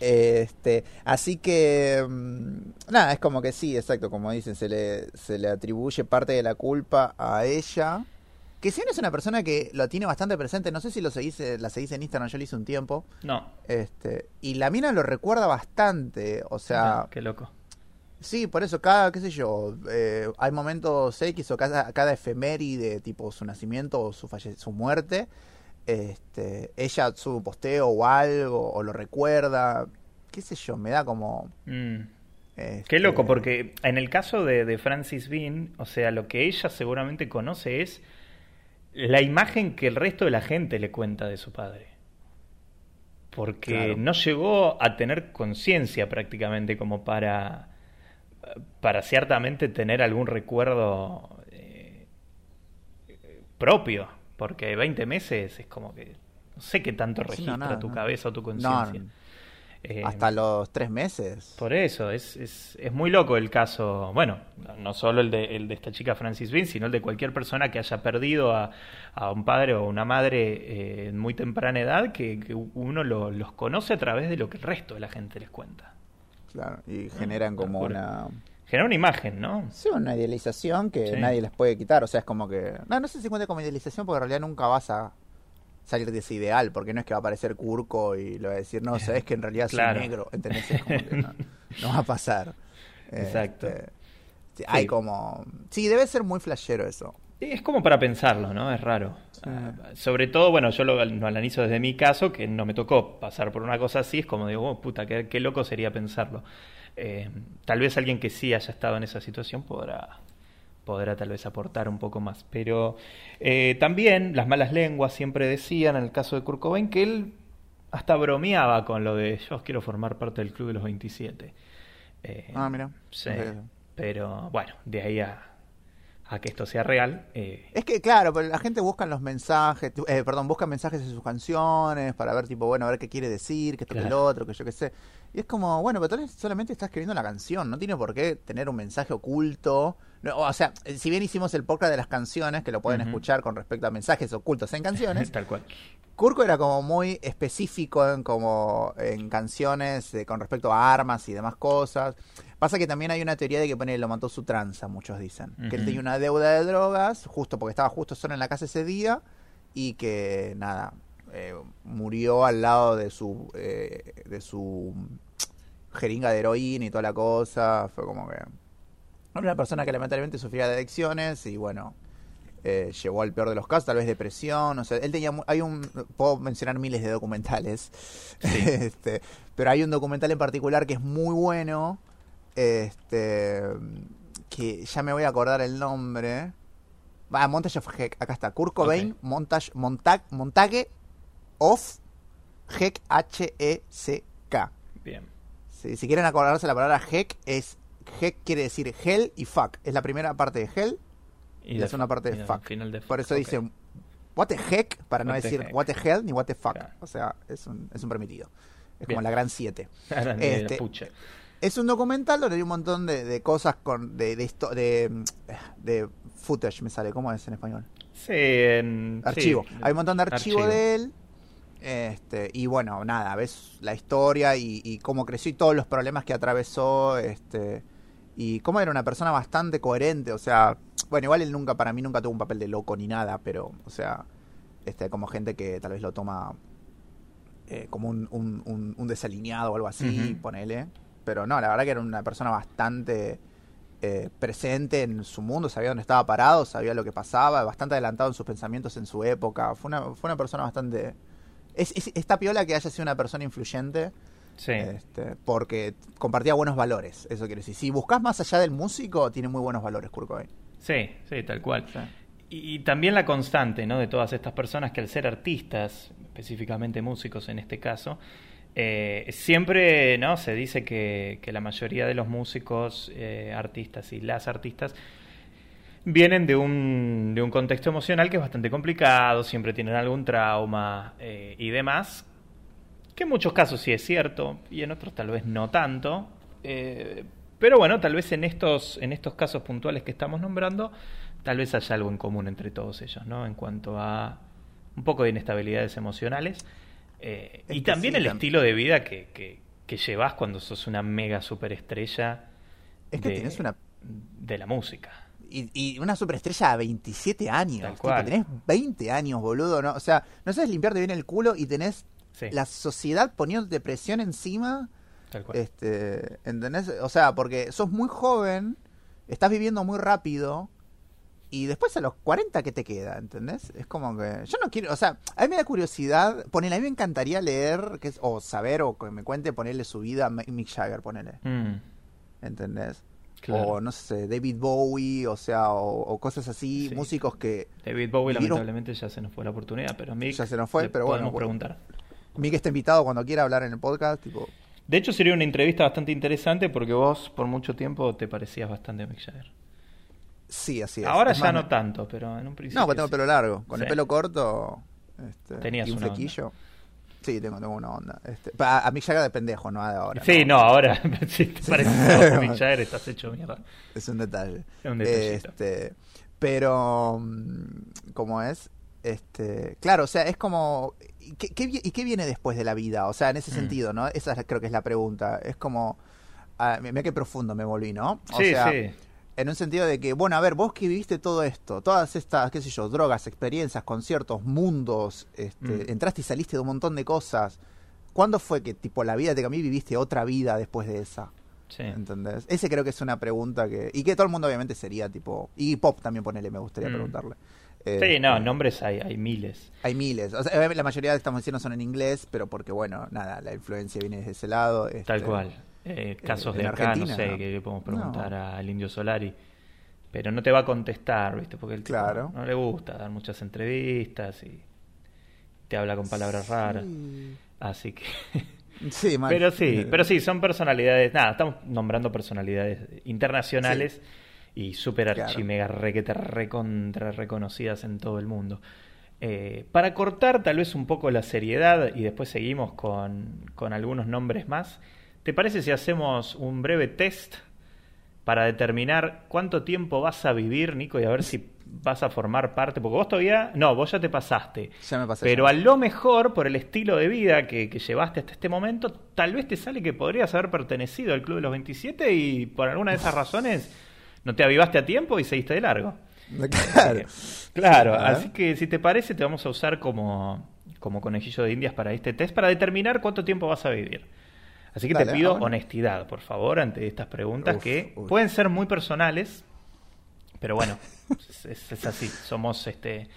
Este, así que mm, nada, es como que sí, exacto, como dicen, se le, se le atribuye parte de la culpa a ella. Que si no es una persona que lo tiene bastante presente, no sé si lo seguís, la seguís en Instagram, yo lo hice un tiempo. No. Este, y la mina lo recuerda bastante, o sea, qué loco. Sí, por eso cada, qué sé yo, eh, hay momentos X o cada, cada efeméride, tipo su nacimiento o su, falle su muerte, este, ella sube un posteo o algo, o lo recuerda, qué sé yo, me da como... Mm. este, Qué loco, porque en el caso de, de Francis Bean, o sea, lo que ella seguramente conoce es la imagen que el resto de la gente le cuenta de su padre. Porque Claro. no llegó a tener conciencia prácticamente como para, para ciertamente tener algún recuerdo eh, propio. Porque 20 meses es como que no sé qué tanto Sí, registra no, tu no. cabeza o tu conciencia. Eh, hasta los tres meses. por eso, es, es, es muy loco el caso, bueno, no solo el de, el de esta chica Francis Bean, sino el de cualquier persona que haya perdido a, a un padre o una madre eh, en muy temprana edad, que, que uno lo- los conoce a través de lo que el resto de la gente les cuenta. Claro, y generan como una... Genera una imagen, ¿no? Sí, una idealización que Sí. nadie les puede quitar, o sea, es como que... No, no sé si cuenta como idealización porque en realidad nunca vas a salir de ese ideal, porque no es que va a aparecer Curco y le va a decir, no, sabes que en realidad soy Claro. negro, ¿entendés? Es como que no, (laughs) no va a pasar. Exacto. Sí, Hay Sí. como... Sí, debe ser muy flashero eso. Es como para pensarlo, ¿no? Es raro. Sí. Ah, sobre todo, bueno, yo lo, lo analizo desde mi caso, que no me tocó pasar por una cosa así, es como digo, oh, puta, qué, qué loco sería pensarlo. Eh, tal vez alguien que sí haya estado en esa situación podrá, podrá tal vez aportar un poco más. Pero eh, también las malas lenguas siempre decían, en el caso de Kurt Cobain, que él hasta bromeaba con lo de yo quiero formar parte del club de los 27. Eh, Ah, mira. Sí, pero bueno, de ahí a, a que esto sea real. eh, Es que, claro, pero la gente busca los mensajes, eh, perdón, busca mensajes en sus canciones para ver, tipo, bueno, a ver qué quiere decir, que esto que el Claro. otro, que yo qué sé. Y es como, bueno, pero tal vez solamente está escribiendo la canción, no tiene por qué tener un mensaje oculto. No, o sea, eh, si bien hicimos el podcast de las canciones, que lo pueden escuchar con respecto a mensajes ocultos en canciones, (laughs) tal cual. Kurko era como muy específico en como en canciones eh, con respecto a armas y demás cosas. Pasa que también hay una teoría de que pone lo mató su tranza, muchos dicen. Que él tenía una deuda de drogas, justo porque estaba justo solo en la casa ese día, y que nada, eh, murió al lado de su eh, de su jeringa de heroína y toda la cosa. Fue como que era una persona que lamentablemente sufría de adicciones y bueno, eh, llevó al peor de los casos, tal vez depresión, o sea, él tenía, hay un, puedo mencionar miles de documentales, (laughs) este, pero hay un documental en particular que es muy bueno, este, que ya me voy a acordar el nombre, va, Montage of Heck, acá está, Kurt Cobain, Ok. Montage, Montag, Montage of Heck, H-E-C-K. Bien. Sí, si quieren acordarse la palabra Heck, es, Heck quiere decir Hell y Fuck, es la primera parte de Hell y la de- segunda parte y de fuck. final de Por eso ok. dice what the heck para no What decir heck. what the hell ni what the fuck. Claro. O sea, es un, es un permitido. Es Bien. como la gran 7. Ahora, de la Este. Es un documental donde hay un montón de, de cosas con de de, histo- de de footage me sale, ¿cómo es en español? Sí, en- Archivo. sí, hay un montón de archivo, archivo. de él. Este, y bueno, nada, ves la historia y, y cómo creció y todos los problemas que atravesó, este, y cómo era una persona bastante coherente, o sea, bueno, igual él nunca, para mí nunca tuvo un papel de loco ni nada, pero, o sea, este, como gente que tal vez lo toma eh, como un, un, un- un desalineado o algo así, ponele, pero no, la verdad que era una persona bastante eh, presente en su mundo, sabía dónde estaba parado, sabía lo que pasaba, bastante adelantado en sus pensamientos en su época. Fue una, fue una persona bastante... Es, es- esta piola que haya sido una persona influyente Sí. este, porque compartía buenos valores, eso quiere decir. Si buscas más allá del músico, tiene muy buenos valores Kurt Cobain. Sí, sí, tal cual. Sí. Y, y también la constante, ¿no? De todas estas personas que al ser artistas, específicamente músicos en este caso, eh, siempre, ¿no? Se dice que, que la mayoría de los músicos, eh, artistas y las artistas vienen de un, de un contexto emocional que es bastante complicado, siempre tienen algún trauma eh, y demás, que en muchos casos sí es cierto y en otros tal vez no tanto. eh, pero bueno, tal vez en estos, en estos casos puntuales que estamos nombrando, tal vez haya algo en común entre todos ellos, ¿no? En cuanto a un poco de inestabilidades emocionales eh, y también sí, el estilo de vida que, que, que llevas cuando sos una mega superestrella Es que de, tenés una de la música. y, y una superestrella a 27 años. Tal cual. tenés 20 años, boludo, ¿no? O sea, no sabes limpiarte bien el culo y tenés Sí, la sociedad poniéndote presión encima. tal cual. Este, ¿entendés? O sea, porque sos muy joven, estás viviendo muy rápido y después a los 40 ¿qué te queda? ¿Entendés? Es como que yo no quiero, o sea, a mí me da curiosidad, ponele, a mí me encantaría leer que es- o saber o que me cuente ponerle su vida a Mick Jagger, ponele, Mm, ¿entendés? claro. O no sé, David Bowie, o sea, o, o cosas así, Sí. músicos que David Bowie vivieron- lamentablemente ya se nos fue la oportunidad, pero Mick Ya se nos fue, pero bueno, podemos preguntar. Mick está invitado cuando quiera hablar en el podcast, tipo, De hecho sería una entrevista bastante interesante porque vos por mucho tiempo te parecías bastante a Mick Jagger. sí, así es. Ahora Es ya más, no tanto, pero en un principio No, porque tengo el sí. pelo largo. Con Sí. el pelo corto este, Tenías y un onda. flequillo. Sí, tengo, tengo una onda. Este, pa- a Mick Jagger de pendejo, no de ahora. Sí, no, ahora (laughs) si te pareces a Mick (laughs) Jagger estás hecho mierda. Es un detalle. Es un detallito. Este, pero, mm, ¿cómo es? Este, claro, o sea, es como... ¿y ¿Qué, ¿Y qué viene después de la vida? O sea, en ese Mm. sentido, ¿no? Esa es- creo que es la pregunta. Es como... ah, mira qué profundo me volví, ¿no? O sí, sea, sí. En un sentido de que, bueno, a ver, vos que viviste todo esto, todas estas, qué sé yo, drogas, experiencias, conciertos, mundos, este, Mm. entraste y saliste de un montón de cosas. ¿Cuándo fue que, tipo, la vida te cambió y viviste otra vida después de esa? sí. ¿Entendés? Ese creo que es una pregunta que... Y que todo el mundo obviamente sería, tipo... Y Pop también ponele, me gustaría Mm. preguntarle. Sí, Este, no, nombres hay, hay miles. Hay miles. O sea, la mayoría de estamos diciendo son en inglés, pero porque, bueno, nada, la influencia viene desde ese lado. Tal este, cual. Eh, casos en de acá, no sé, ¿no? que le podemos preguntar No. al Indio Solari. Pero no te va a contestar, ¿viste? Porque el Claro. no le gusta dar muchas entrevistas y te habla con palabras raras. Sí, Así que. (laughs) Sí, (laughs) mal. pero sí, Eh, pero sí, son personalidades. Nada, estamos nombrando personalidades internacionales y súper Claro. archi mega requete recontra reconocidas en todo el mundo. Eh, para cortar tal vez un poco la seriedad y después seguimos con, con algunos nombres más, ¿te parece si hacemos un breve test para determinar cuánto tiempo vas a vivir, Nico, y a ver si vas a formar parte? Porque vos todavía, no, vos ya te pasaste. Ya me pasé. Pero ya. a lo mejor, por el estilo de vida que, que llevaste hasta este momento, tal vez te sale que podrías haber pertenecido al Club de los 27 y por alguna de esas razones no te avivaste a tiempo y seguiste de largo. (laughs) Claro. Claro, así que si te parece te vamos a usar como, como conejillo de indias para este test para determinar cuánto tiempo vas a vivir. Así que te pido honestidad, por favor, ante estas preguntas Uf, que pueden ser muy personales, pero bueno, (laughs) es, es- es así. Somos este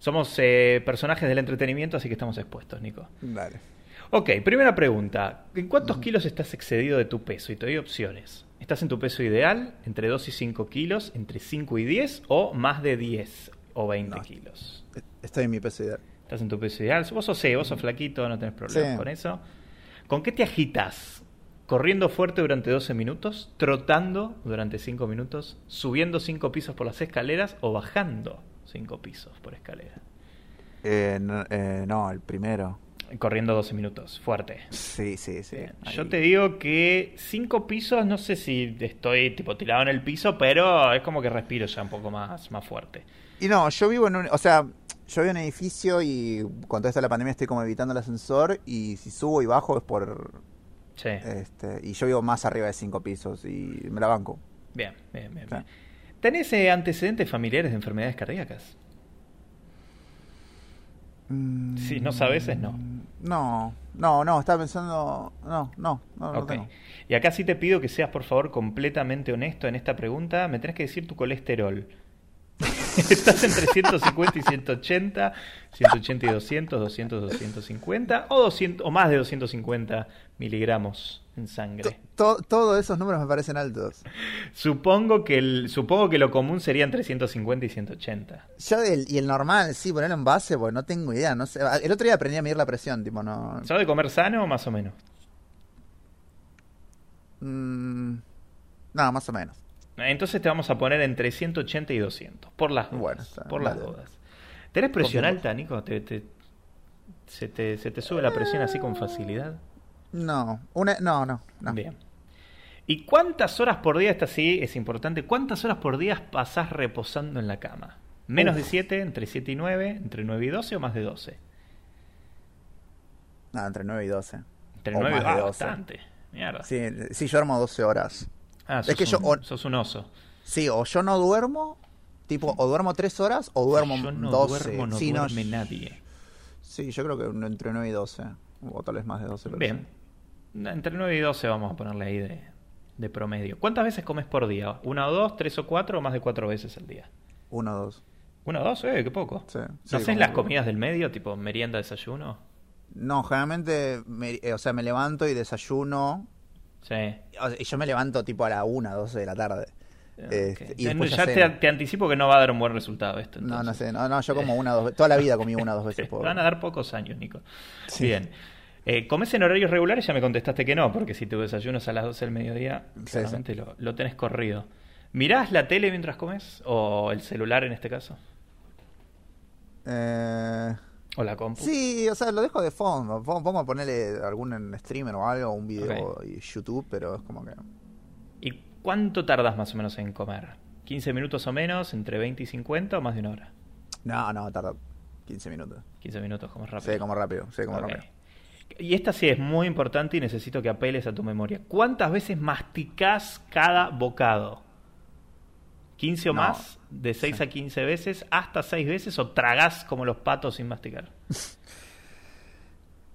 somos eh, personajes del entretenimiento, así que estamos expuestos, Nico. Dale. Ok, primera pregunta. ¿En cuántos kilos estás excedido de tu peso? Y te doy opciones. ¿Estás en tu peso ideal? ¿Entre 2 y 5 kilos? ¿Entre 5 y 10? ¿O más de 10 o 20 No. kilos? Estoy en mi peso ideal. ¿Estás en tu peso ideal? Vos sos C, vos sos flaquito, no tenés problemas Sí. con eso. ¿Con qué te agitas? ¿Corriendo fuerte durante 12 minutos? ¿Trotando durante 5 minutos? ¿Subiendo 5 pisos por las escaleras? ¿O bajando 5 pisos por escalera? Eh, no, eh, no, el primero. Corriendo 12 minutos, fuerte. Sí, sí, sí. Yo te digo que cinco pisos, no sé si estoy tipo tirado en el piso, pero es como que respiro ya un poco más, más fuerte. Y no, yo vivo en un... O sea, yo vivo en un edificio y con toda esta la pandemia estoy como evitando el ascensor y si subo y bajo es por... Sí. este Y yo vivo más arriba de cinco pisos y me la banco. Bien, bien, bien. Bien. ¿Tenés eh, antecedentes familiares de enfermedades cardíacas? Mm, Si no sabes, es no. No, no, no, estaba pensando... No, no, no, no ok. tengo. Y acá sí te pido que seas, por favor, completamente honesto en esta pregunta. Me tenés que decir tu colesterol. (laughs) ¿Estás entre 150 y 180, 180 y 200, 200, 250 o, 200, o más de 250 miligramos en sangre? To- todos esos números me parecen altos. Supongo que, el, supongo que lo común sería entre 150 y 180. Yo el, y el normal, sí, ponerlo en base, pues no tengo idea, no sé. El otro día aprendí a medir la presión, tipo, no... ¿Sabes de comer sano más o menos? Mm, no, más o menos. Entonces te vamos a poner entre 180 y 200, por las dudas. Bueno, está, por las dudas. ¿Tenés presión alta, Nico? ¿Te, te- se, te, ¿Se te sube la presión así con facilidad? No, una, no, no, no. Bien. ¿Y cuántas horas por día, esta sí es importante, cuántas horas por día pasás reposando en la cama? ¿Menos Uf. de 7, entre 7 y 9, entre 9 y 12 o más de 12? No, entre 9 y 12. Entre o 9 más de ah, 12. bastante. Mierda. Sí, sí, yo duermo 12 horas. Ah, Es sos, que yo- un, o- sos un oso. Sí, o yo no duermo, tipo, o duermo 3 horas o duermo yo no 12. duermo, no sí, no, duerme nadie. sí, yo creo que entre 9 y 12. O tal vez más de 12. pero Bien. Entre 9 y 12 vamos a ponerle ahí de, de promedio. ¿Cuántas veces comes por día? ¿Una o dos, tres o cuatro o más de cuatro veces al día? 1 o 2. ¿Una o dos? Eh, qué poco. Sí, ¿No sí, haces las comidas del medio, tipo merienda, desayuno? No, generalmente, me- eh, o sea, me levanto y desayuno. Sí. Y yo me levanto tipo a la 1, 12 de la tarde. Este, y después ya te, anticipo que no va a dar un buen resultado esto. No, no entonces. sé, no, no, yo como una, dos veces. Toda la vida comí una, dos veces (laughs) por. van a dar pocos años, Nico. Sí. Bien. Eh, ¿Comes en horarios regulares? Ya me contestaste que no, porque si tu desayuno es a las 12 del mediodía, Sí, claramente Lo, lo tenés corrido. ¿Mirás la tele mientras comes? ¿O el celular en este caso? Eh, ¿O la compu? sí, o sea, lo dejo de fondo. Pongo, pongo a ponerle algún streamer o algo, un video y YouTube, pero es como que. ¿Y cuánto tardas más o menos en comer? ¿15 minutos o menos? ¿Entre 20 y 50 o más de una hora? No, no, tarda 15 minutos. 15 minutos, como rápido. Sí, como rápido, sí, como rápido. Y esta sí es muy importante y necesito que apeles a tu memoria. ¿Cuántas veces masticás cada bocado? ¿15 o No. más? ¿De 6 Sí. a 15 veces? ¿Hasta 6 veces? ¿O tragás como los patos sin masticar? (laughs)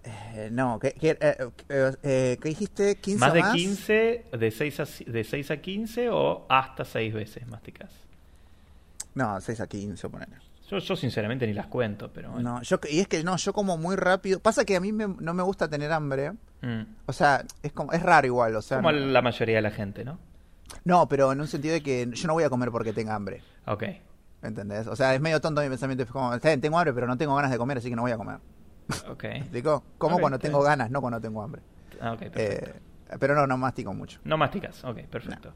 Eh, no, ¿qué, qué, eh, eh, eh, ¿qué dijiste? ¿15 ¿Más de más? 15? ¿De 6 a, de 6 a 15? ¿O hasta 6 veces masticás? No, 6 a 15, ponele. Yo, yo sinceramente ni las cuento, pero bueno. No, yo, y es que no, yo como muy rápido. Pasa que a mí me- no me gusta tener hambre. Mm. O sea, es como es raro igual, o sea. Como no, la mayoría de la gente, ¿no? no, pero en un sentido de que yo no voy a comer porque tenga hambre. Ok. ¿Entendés? O sea, es medio tonto mi pensamiento. Es como, está bien, tengo hambre, pero no tengo ganas de comer, así que no voy a comer. (laughs) Ok. ¿Me explico? Como cuando tengo ganas, no cuando tengo hambre. Ah, ok, perfecto. Eh, pero no, no mastico mucho. No masticas, ok, perfecto.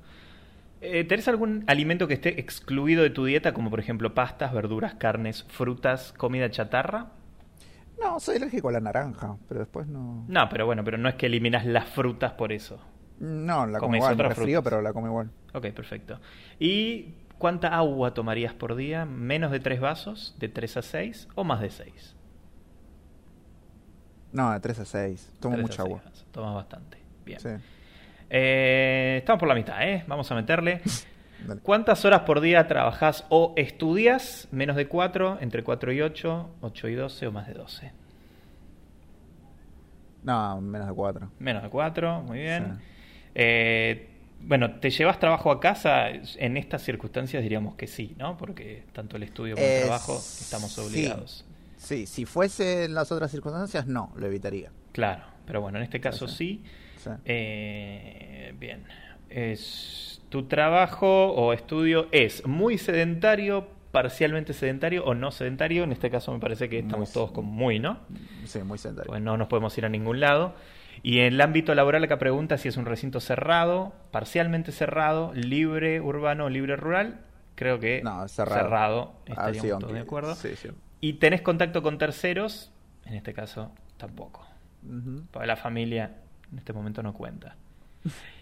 Eh, ¿Tenés algún alimento que esté excluido de tu dieta, como por ejemplo pastas, verduras, carnes, frutas, comida chatarra? No, soy alérgico a la naranja, pero después no. No, pero bueno, pero no es que eliminas las frutas por eso. No, la como igual, me frutas. pero la como igual. Ok, perfecto. ¿Y cuánta agua tomarías por día? ¿Menos de 3 vasos? ¿De 3 a 6? ¿O más de 6? No, de 3 a 6. Tomo mucha agua. Tomas bastante. Bien. Sí. Eh, estamos por la mitad, ¿eh? Vamos a meterle. (laughs) Dale. ¿Cuántas horas por día trabajás o estudias? ¿Menos de 4? ¿Entre 4 y 8? ¿8 y 12 o más de 12? No, menos de 4. Menos de 4, muy bien. Sí. Eh, bueno, ¿te llevas trabajo a casa? En estas circunstancias diríamos que sí, ¿no? Porque tanto el estudio como el Eh, trabajo estamos sí. obligados. Sí, si fuese en las otras circunstancias, no, lo evitaría. Claro, pero bueno, en este caso Sí, sí. Sí. Eh, bien. Es, ¿Tu trabajo o estudio es muy sedentario, parcialmente sedentario o no sedentario? En este caso me parece que estamos Muy todos con muy, ¿no? Sí, muy sedentario. Pues no nos podemos ir a ningún lado. Y en el ámbito laboral acá pregunta si es un recinto cerrado, parcialmente cerrado, libre urbano o libre rural. Creo que No, cerrado. Ah, estaríamos sí, todos de acuerdo. Sí, sí. ¿Y tenés contacto con terceros? En este caso tampoco. Ujú. Porque la familia en este momento no cuenta.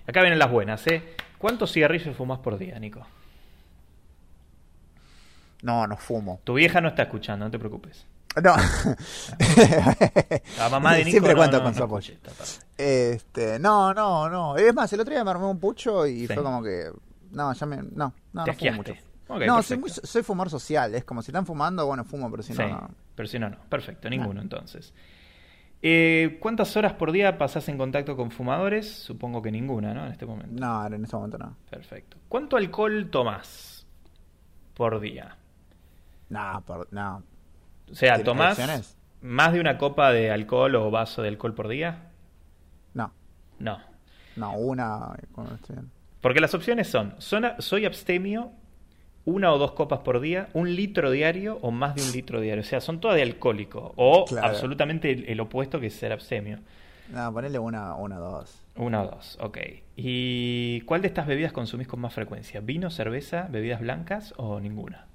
Acá vienen las buenas, ¿eh? ¿Cuántos cigarrillos fumas por día, Nico? No, no fumo. Tu vieja no está escuchando, no te preocupes. No. La mamá de Nico Siempre no, cuento no- con no su apoyo. Este, no, no, no. Es más, el otro día me armé un pucho y Sí. fue como que. No, ya me. No, no, Te no fumo mucho. No, soy, muy, soy fumador social. Es como si están fumando, bueno, fumo, pero si Sí, no. pero si no, no. Perfecto, ninguno entonces. Eh, ¿Cuántas horas por día pasás en contacto con fumadores? Supongo que ninguna, ¿no? En este momento. No, en este momento no. Perfecto. ¿Cuánto alcohol tomás por día? No, por- no. O sea, ¿Tienes ¿tomás elecciones? más de una copa de alcohol o vaso de alcohol por día? No. No. No, una. bien. Porque las opciones son, son- soy abstemio, una o dos copas por día, un litro diario o más de un litro diario. O sea, son todas de alcohólico. O Claro. absolutamente el, el opuesto que es ser abstemio. No, ponerle una, una, dos. Una o dos, ok. ¿Y cuál de estas bebidas consumís con más frecuencia? ¿Vino, cerveza, bebidas blancas o ninguna?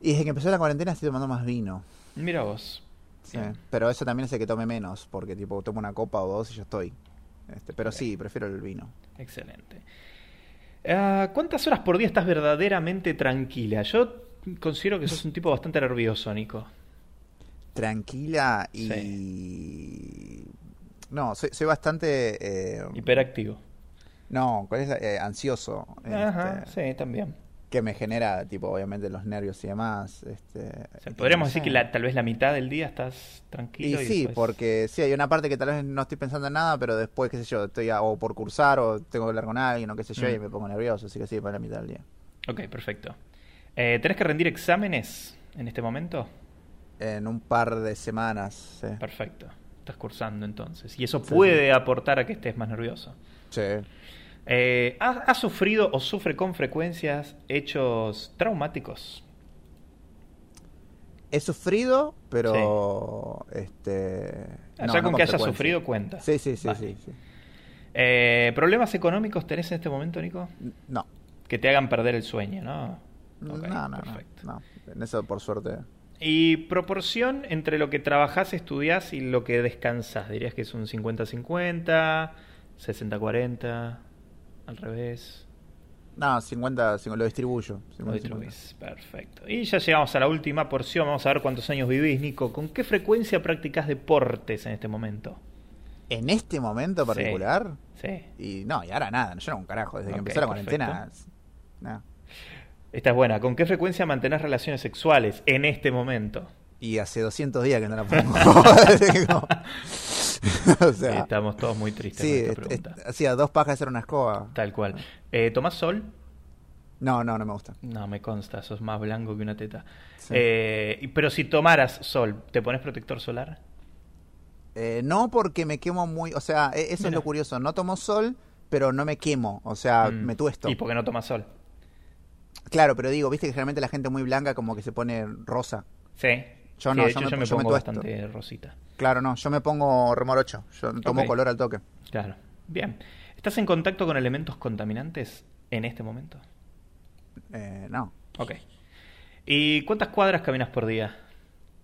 Y desde que empezó la cuarentena estoy tomando más vino. Mira vos. Sí. Pero eso también hace que tome menos, porque tipo tomo una copa o dos y ya estoy. Este, pero sí, prefiero el vino. Excelente. Ah, ¿Cuántas horas por día estás verdaderamente tranquila? Yo considero que sos un tipo bastante nervioso, Nico. tranquila y... No, soy, soy bastante... eh, Hiperactivo. no, ¿cuál es eh, ansioso. Ajá, este, sí, también. Que me genera, tipo, obviamente los nervios y demás. Este, O sea, y podríamos decir que la- tal vez la mitad del día estás tranquilo. Y, sí, después- porque sí, hay una parte que tal vez no estoy pensando en nada, pero después, qué sé yo, estoy a- o por cursar o tengo que hablar con alguien o qué sé yo, Mm. y me pongo nervioso, así que sí, para la mitad del día. Ok, perfecto. Eh, ¿Tenés que rendir exámenes en este momento? En un par de semanas, sí. Perfecto. Estás cursando entonces. Y eso Sí, puede aportar a que estés más nervioso. Sí. Eh, ¿has, has sufrido o sufre con frecuencias hechos traumáticos? He sufrido, pero este Ah, no, ya no con que hayas frecuencia. sufrido cuenta. Sí, sí, sí, Vale. sí, sí. Eh, ¿Problemas económicos tenés en este momento, Nico? No. Que te hagan perder el sueño, ¿no? No, no, no, perfecto. no. En eso por suerte. ¿Y proporción entre lo que trabajás, estudiás y lo que descansás? ¿Dirías que es un 50-50, 60-40, al revés? No, 50, 50 lo distribuyo. 50, Lo distribuís. Perfecto. Y ya llegamos a la última porción. Vamos a ver cuántos años vivís, Nico. ¿Con qué frecuencia practicás deportes en este momento? En este momento particular. Sí. Y no, y ahora nada, yo no un carajo. Desde que empezó la cuarentena. No. Esta es buena. ¿Con qué frecuencia mantenés relaciones sexuales en este momento? Y hace 200 días que no la pongo. (laughs) o sea, estamos todos muy tristes sí, con esta pregunta. hacía dos pajas hacer una escoba. Tal cual. Eh, ¿Tomás sol? No, no, no me gusta. No, me consta, sos más blanco que una teta. Sí. Eh, pero si tomaras sol, ¿te pones protector solar? Eh, no porque me quemo muy, o sea, e- eso es lo curioso, no tomo sol, pero no me quemo, o sea, Mm. me tuesto. ¿Y por qué no tomas sol? Claro, pero digo, viste que generalmente la gente muy blanca como que se pone rosa. Sí. Yo Sí, no, de yo me- yo me yo me pongo bastante rosita. Claro, no, yo me pongo remorocho, yo tomo color al toque. Claro. Bien. ¿Estás en contacto con elementos contaminantes en este momento? Eh, no. Ok. ¿Y cuántas cuadras caminas por día?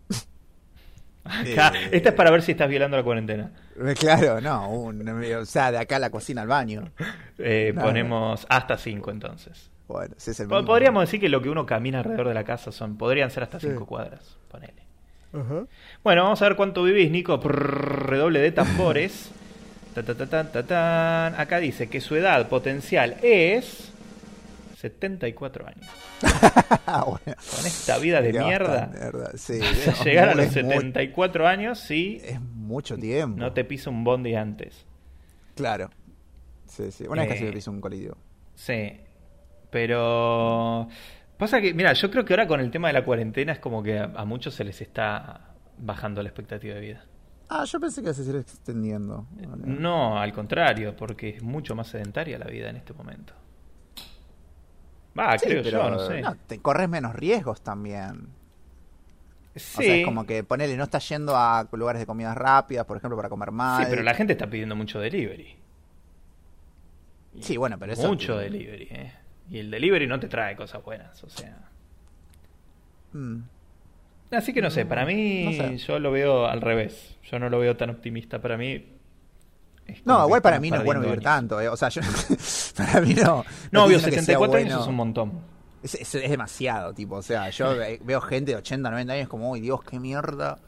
(laughs) Acá, Eh, esta es para ver si estás violando la cuarentena. Eh, Claro, no, un- o sea, de acá a la cocina al baño. (laughs) Eh, Nada. ponemos hasta 5 entonces. Bueno, ese es el mínimo. Podríamos decir que lo que uno camina alrededor de la casa son podrían ser hasta Sí. 5 cuadras. Ponele. Bueno, vamos a ver cuánto vivís, Nico. Prrr, redoble de tambores. (laughs) Ta, ta, ta. Acá dice que su edad potencial es 74 años. (laughs) Bueno. Con esta vida de mierda. Sí, vas (laughs) a es llegar a los es muy- 74 años si Es mucho tiempo. no te pisa un bondi antes. Claro. Sí, sí. Una vez casi Eh, me piso un colectivo. Sí, pero pasa que, mira, yo creo que ahora con el tema de la cuarentena es como que a, a muchos se les está bajando la expectativa de vida. Ah, yo pensé que se iba extendiendo. Vale. No, al contrario, porque es mucho más sedentaria la vida en este momento. Va, Sí, creo pero yo, no sé. te corres menos riesgos también. sí, O sea, es como que ponele, no estás yendo a lugares de comidas rápidas, por ejemplo, para comer mal. sí, pero la gente está pidiendo mucho delivery. Sí, bueno, pero eso. Mucho delivery, ¿eh? Y el delivery no te trae cosas buenas, o sea. Mm. Así que no sé, para mí No sé. yo lo veo al revés. Yo no lo veo tan optimista. Para mí. No, igual para mí no es bueno vivir años. tanto, ¿eh? O sea, yo. (laughs) para mí no. No, obvio, diciendo que sea 74 años bueno. es un montón. Es, es- es demasiado, tipo, o sea, yo ve- (laughs) veo gente de 80, 90 años como, uy, Dios, qué mierda.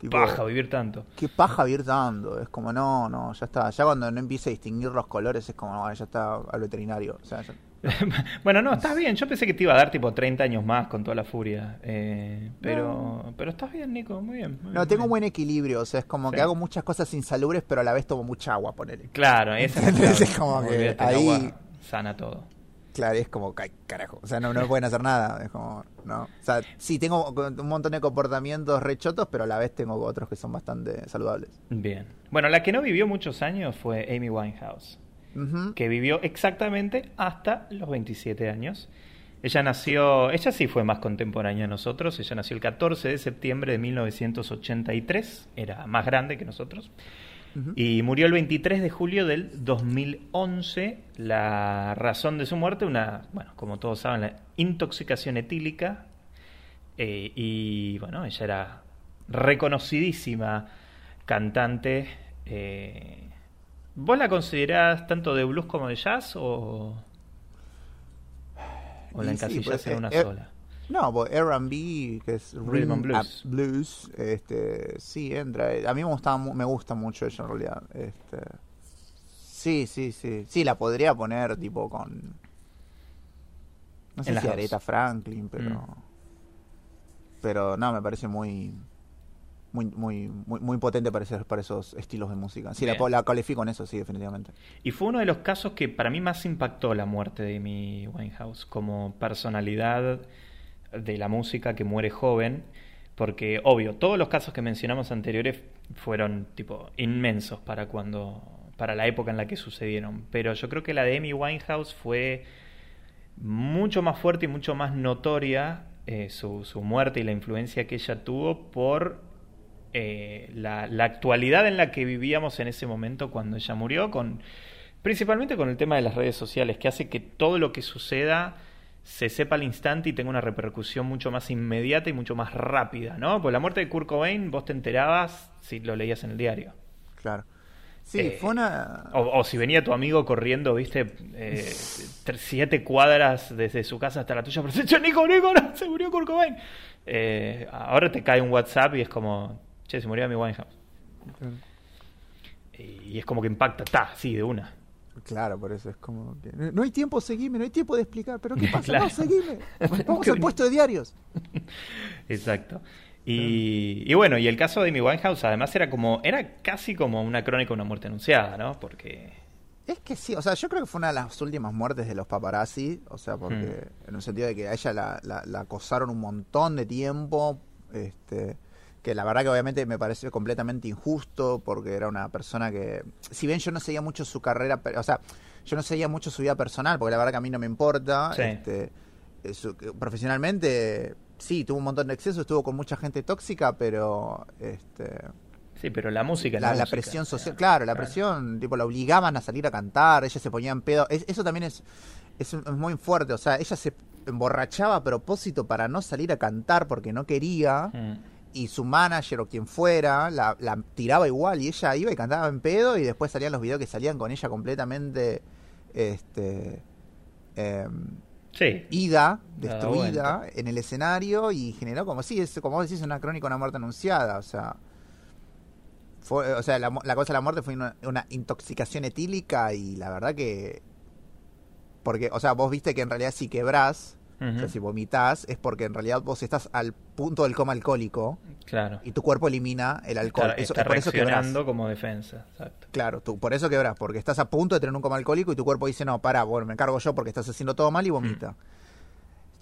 Tipo, Paja vivir tanto. Qué paja vivir dando. Es como, no, no, ya está. Ya cuando no empiece a distinguir los colores es como, no, ya está al veterinario. O sea, ya- (laughs) bueno, no, estás bien. Yo pensé que te iba a dar tipo 30 años más con toda la furia. Eh, pero, pero estás bien, Nico. Muy bien. muy No, bien, tengo muy buen equilibrio. O sea, es como Sí. que hago muchas cosas insalubres, pero a la vez tomo mucha agua, ponele. Claro, esa es como que ahí- agua sana todo. Claro, es como, "Ay, carajo. O sea, no, no pueden hacer nada. Es como, no. O sea, sí, tengo un montón de comportamientos rechotos, pero a la vez tengo otros que son bastante saludables. Bien. Bueno, la que no vivió muchos años fue Amy Winehouse. Que vivió exactamente hasta los 27 años. Ella nació, ella sí fue más contemporánea a nosotros, ella nació el 14 de septiembre de 1983, era más grande que nosotros, y murió el 23 de julio del 2011. La razón de su muerte, una, bueno, como todos saben, la intoxicación etílica, eh, y bueno, ella era reconocidísima cantante. eh, ¿Vos la considerás tanto de blues como de jazz o, o la Y sí, pues, en eh, una eh, sola? No, pues R&B, que es Rhythm and blues. blues, este, sí, entra. A mí me gusta, mu- me gusta mucho ella en realidad. Este, sí, sí, sí. Sí, la podría poner tipo con... No sé si. Aretha Franklin, pero... Mm. Pero no, me parece muy... Muy, muy, muy, muy potente para, esos- para esos estilos de música. Sí, la, la califico en eso, sí, definitivamente. Y fue uno de los casos que para mí más impactó la muerte de Amy Winehouse como personalidad de la música que muere joven. Porque, obvio, todos los casos que mencionamos anteriores fueron tipo inmensos para cuando. para la época en la que sucedieron. Pero yo creo que la de Amy Winehouse fue mucho más fuerte y mucho más notoria eh, su, su muerte y la influencia que ella tuvo por eh, la, la actualidad en la que vivíamos en ese momento cuando ella murió, con principalmente con el tema de las redes sociales, que hace que todo lo que suceda se sepa al instante y tenga una repercusión mucho más inmediata y mucho más rápida, ¿no? Pues la muerte de Kurt Cobain vos te enterabas si lo leías en el diario. Claro. Sí, Eh, fue una... O, o si venía tu amigo corriendo, viste, eh, siete cuadras desde su casa hasta la tuya, pero se echó Nico, Nico, no, se murió Kurt Cobain. Eh, ahora te cae un WhatsApp y es como, che, se murió mi Winehouse. Y es como que impacta, ta, sí, de una. Claro, por eso es como que... No hay tiempo, seguime, no hay tiempo de explicar, pero ¿qué (laughs) pasa? Claro. No, seguime. (laughs) Vamos al puesto de diarios. (laughs) Exacto. Y, y bueno, y el caso de Amy Winehouse además era como, era casi como una crónica de una muerte anunciada, ¿no? Porque... Es que sí, o sea, yo creo que fue una de las últimas muertes de los paparazzi, o sea, porque Hmm. en un sentido de que a ella la, la- la acosaron un montón de tiempo, este, que la verdad que obviamente me pareció completamente injusto, porque era una persona que, si bien yo no seguía mucho su carrera, o sea, yo no seguía mucho su vida personal, porque la verdad que a mí no me importa, Sí. este, eh, su- profesionalmente, sí, tuvo un montón de excesos, estuvo con mucha gente tóxica, pero, este... Sí, pero la música... La, la música, presión social, claro, la presión, tipo, la obligaban a salir a cantar, ella se ponía en pedo. Es- eso también es, es, es muy fuerte, o sea, ella se emborrachaba a propósito para no salir a cantar porque no quería, Mm. Y su manager o quien fuera la, la tiraba igual, y ella iba y cantaba en pedo, y después salían los videos que salían con ella completamente, este, em, Sí. ida, Dada destruida en el escenario y generó como sí, es como vos decís una crónica una muerte anunciada, o sea, fue, o sea, la, causa de la muerte fue una, una intoxicación etílica y la verdad que porque, o sea, vos viste que en realidad si quebrás, o sea, si vomitas, es porque en realidad vos estás al punto del coma alcohólico Claro. y tu cuerpo elimina el alcohol. Está, Eso- está por eso como defensa. Exacto. Claro, tú, por eso quebrás, porque estás a punto de tener un coma alcohólico y tu cuerpo dice, no, para, bueno, me encargo yo porque estás haciendo todo mal y vomita.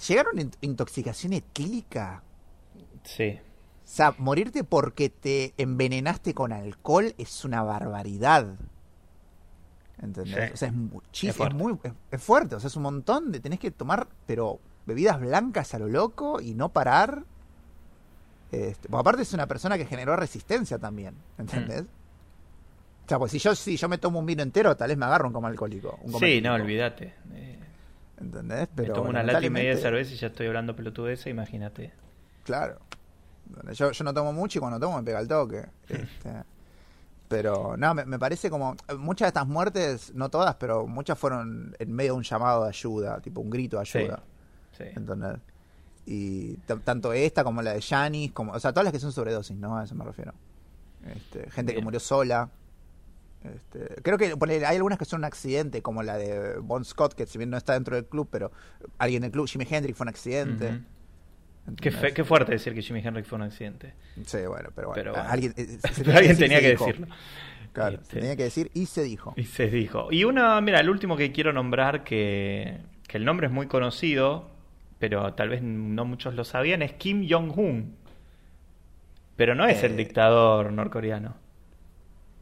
¿Llegaron a in- intoxicación etílica? Sí. O sea, morirte porque te envenenaste con alcohol es una barbaridad. ¿Entendés? Sí. O sea, es muchísimo. Es muy, es, es fuerte. O sea, es un montón de. Tenés que tomar, pero bebidas blancas a lo loco y no parar. Este, porque aparte es una persona que generó resistencia también. ¿Entendés? Mm. O sea, pues si yo, si yo me tomo un vino entero, tal vez me agarro un coma alcohólico. Un Sí, no, olvídate. Eh, ¿Entendés? me Pero tomo una lata y media de cerveza y ya estoy hablando pelotudeza, imagínate. Claro. Yo, yo no tomo mucho y cuando tomo me pega el toque. Este, (laughs) pero no, me, me parece como. Muchas de estas muertes, no todas, pero muchas fueron en medio de un llamado de ayuda, tipo un grito de Sí. ayuda. Sí. ¿Entendés? Y tanto esta como la de Janis, como, o sea, todas las que son sobredosis, ¿no? A eso me refiero. Este, gente que murió sola. Este, creo que hay algunas que son un accidente, como la de Bon Scott, que si bien no está dentro del club, pero alguien del club, Jimi Hendrix fue un accidente. Ujú. Qué, ¿entendés? fe- qué fuerte decir que Jimi Hendrix fue un accidente. Sí, bueno, pero bueno. Pero bueno. Alguien, eh, (laughs) Pero tenía que dijo. decirlo. Claro, se tenía que decir y se dijo. Y se dijo. Y una, mira, el último que quiero nombrar, que, que el nombre es muy conocido, pero tal vez no muchos lo sabían, es Kim Jong-un. Pero no es el Eh, dictador norcoreano.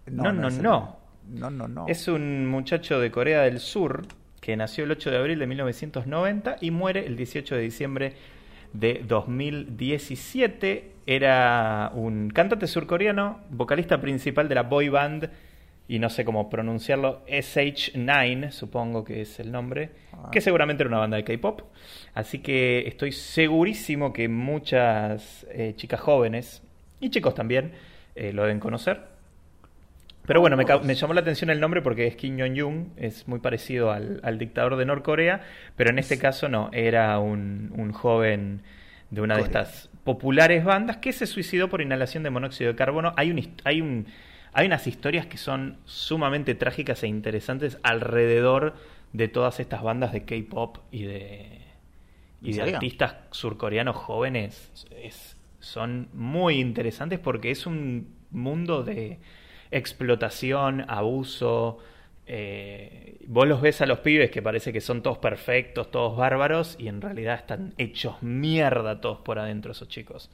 No, no, no. No, no, no. Es un muchacho de Corea del Sur que nació el 8 de abril de 1990 y muere el 18 de diciembre de 2017. Era un cantante surcoreano, vocalista principal de la boy band, y no sé cómo pronunciarlo, SH9, supongo que es el nombre, Ah. que seguramente era una banda de K-pop. Así que estoy segurísimo que muchas eh, chicas jóvenes, y chicos también, eh, lo deben conocer. Pero bueno, me, me, llamó la atención el nombre porque es Kim Jong-un, es muy parecido al, al, dictador de Norcorea, pero en este caso no, era un, un joven de una Corea. de estas populares bandas que se suicidó por inhalación de monóxido de carbono. Hay un, hay un hay unas historias que son sumamente trágicas e interesantes alrededor de todas estas bandas de K-pop y de y de artistas surcoreanos jóvenes es, son muy interesantes porque es un mundo de explotación, abuso. Eh, vos los ves a los pibes que parece que son todos perfectos, todos bárbaros, y en realidad están hechos mierda todos por adentro esos chicos.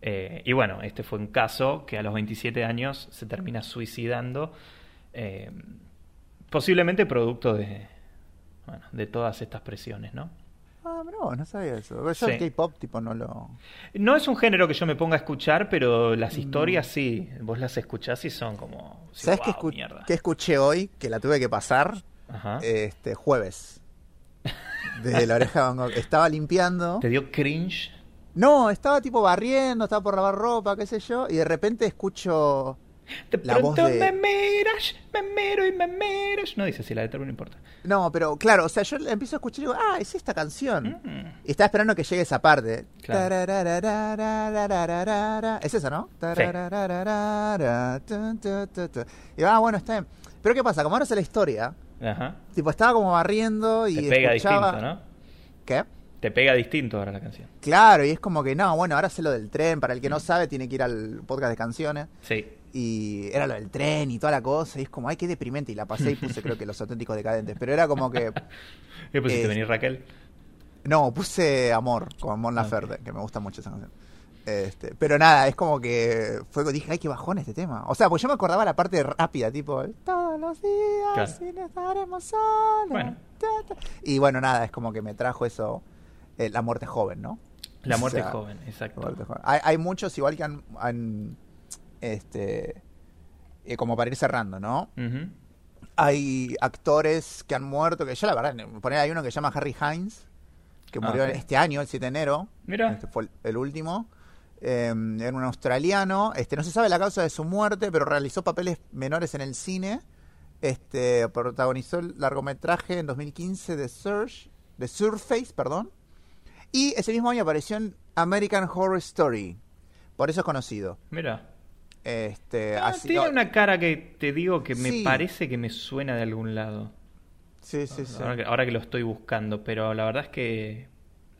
Eh, y bueno, este fue un caso que a los 27 años se termina suicidando, eh, posiblemente producto de, de todas estas presiones, ¿no? Ah, bro, no sabía eso. Yo sí. el K-pop tipo no lo... No es un género que yo me ponga a escuchar, pero las historias sí. Vos las escuchás y son como... Sí, ¿Sabes wow, qué, escu mierda. qué escuché hoy? Que la tuve que pasar. Ajá. Este, jueves. Desde la oreja de Van Gogh. Estaba limpiando. (laughs) ¿Te dio cringe? No, estaba tipo barriendo, estaba por lavar ropa, qué sé yo, y de repente escucho de la pronto voz de... me miras, me miro y me miras. No dice si la letra no importa. No, pero claro, o sea, yo empiezo a escuchar y digo, ah, es esta canción. Mm. Y estaba esperando que llegue esa parte. Claro. Es esa, ¿no? Sí. Y ah, bueno, está bien. Pero ¿qué pasa? Como ahora la historia, tipo, estaba como barriendo y. Te pega distinto, ¿no? ¿Qué? Te pega distinto ahora la canción. Claro, y es como que no, bueno, ahora sé lo del tren. Para el que no sabe, tiene que ir al podcast de canciones. Sí y era lo del tren y toda la cosa. Y es como, ay, qué deprimente. Y la pasé y puse, creo que los auténticos decadentes. Pero era como que. ¿Qué (laughs) pusiste, Eh, venir Raquel? No, puse Amor, con Mon Ah, Laferte, que me gusta mucho esa canción. Este, pero nada, es como que fue dije, ay, qué bajón este tema. O sea, pues yo me acordaba la parte rápida, tipo, todos los días Claro. sin estaremos solos. Bueno. Y bueno, nada, es como que me trajo eso, eh, la muerte joven, ¿no? La O muerte sea, joven, exacto. muerte joven. Hay, hay muchos igual que han, han, este, eh, como para ir cerrando, ¿no? Hay actores que han muerto, que yo la verdad, poner hay uno que se llama Harry Hines, que Ah, murió este año, el 7 de enero. Mira. Este fue el, el último. Eh, era un australiano. Este, no se sabe la causa de su muerte, pero realizó papeles menores en el cine. Este, protagonizó el largometraje en 2015 de Surge, de Surface, perdón. Y ese mismo año apareció en American Horror Story. Por eso es conocido. Mira. Este, Ah, así- tiene una cara que te digo que me Sí. parece que me suena de algún lado. Sí, sí, sí. Ahora, que, ahora que lo estoy buscando, pero la verdad es que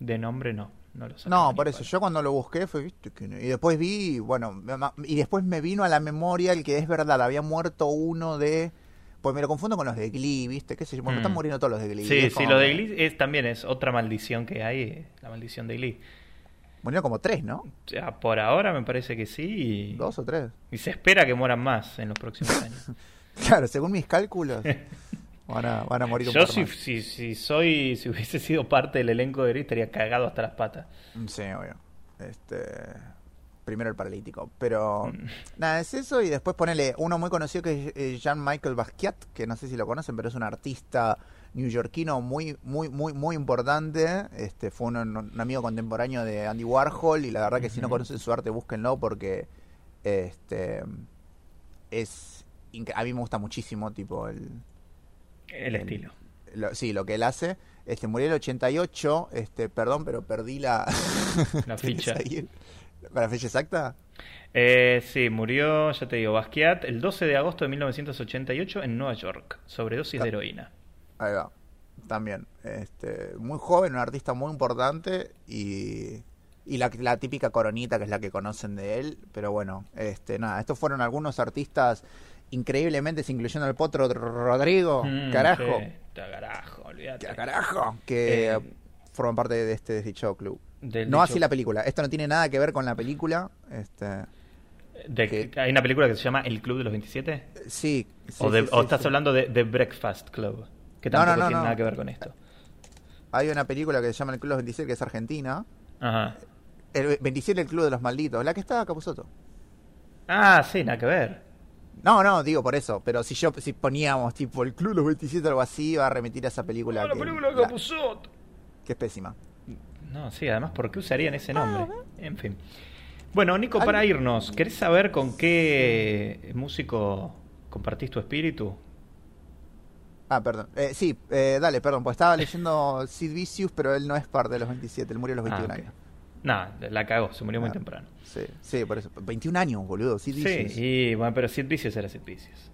de nombre no. No, lo No, por eso, yo cuando lo busqué fue, y después vi, bueno, y después me vino a la memoria el que es verdad, había muerto uno de, pues me lo confundo con los de Glee, viste, qué sé yo, bueno, Mm. están muriendo todos los de Glee. Sí, sí, como lo de Glee es, también es otra maldición que hay, eh, la maldición de Glee. Murieron como tres, ¿no? Sea, por ahora me parece que sí y, Dos o tres. y se espera que mueran más en los próximos (laughs) años. Claro, según mis cálculos, (laughs) van a, van a morir un Yo si, si, si soy, si hubiese sido parte del elenco de Glee estaría cagado hasta las patas. Sí, obvio. Este, primero el paralítico. Pero Mm. nada, es eso. Y después ponele uno muy conocido que es eh, Jean-Michael Basquiat, que no sé si lo conocen, pero es un artista neoyorquino muy, muy, muy, muy importante. Este, fue un, un amigo contemporáneo de Andy Warhol. Y la verdad que si no conocen su arte, búsquenlo porque este es a mí me gusta muchísimo tipo el, El estilo. lo- sí lo que él hace este murió en el 88 este perdón pero perdí la La ¿Tenés ficha. (laughs) el- la fecha exacta Eh, sí, murió, ya te digo, Basquiat el 12 de agosto de 1988 en Nueva York, sobredosis de Ah. heroína. ahí va también este muy joven un artista muy importante y y la, la típica coronita que es la que conocen de él pero bueno este nada estos fueron algunos artistas increíblemente incluyendo al potro Rodrigo Mm, carajo sí, ta- carajo, olvídate. Carajo que Eh, forman parte de este dicho club Del no dicho- así la película esto no tiene nada que ver con la película este de- que- Hay una película que se llama El Club de los 27. sí, sí, o, de- sí, o sí, estás hablando de The Breakfast Club, que No, no, tampoco no, tiene no. nada que ver con esto. hay una película que se llama El Club de los 27 que es argentina Ajá. el 27 el Club de los Malditos la que está Capuzoto Ah, sí, nada que ver. no no digo por eso pero si yo si poníamos tipo el Club de los 27 o algo así va a remitir a esa película Ah, la película de Capusotto. que es pésima No, sí, además, ¿por qué usarían ese nombre? En fin. Bueno, Nico, para irnos, ¿querés saber con qué músico ¿Compartís tu espíritu? Ah, perdón. Eh, sí, eh, dale, perdón, pues estaba leyendo (laughs) Sid Vicious, pero él no es parte de los 27, él murió a los 21 Ah, años. Nah, la cagó, se murió muy Ah. temprano. Sí, sí, por eso. 21 años, boludo, Sid Vicious. Sí, y bueno, pero Sid Vicious era Sid Vicious.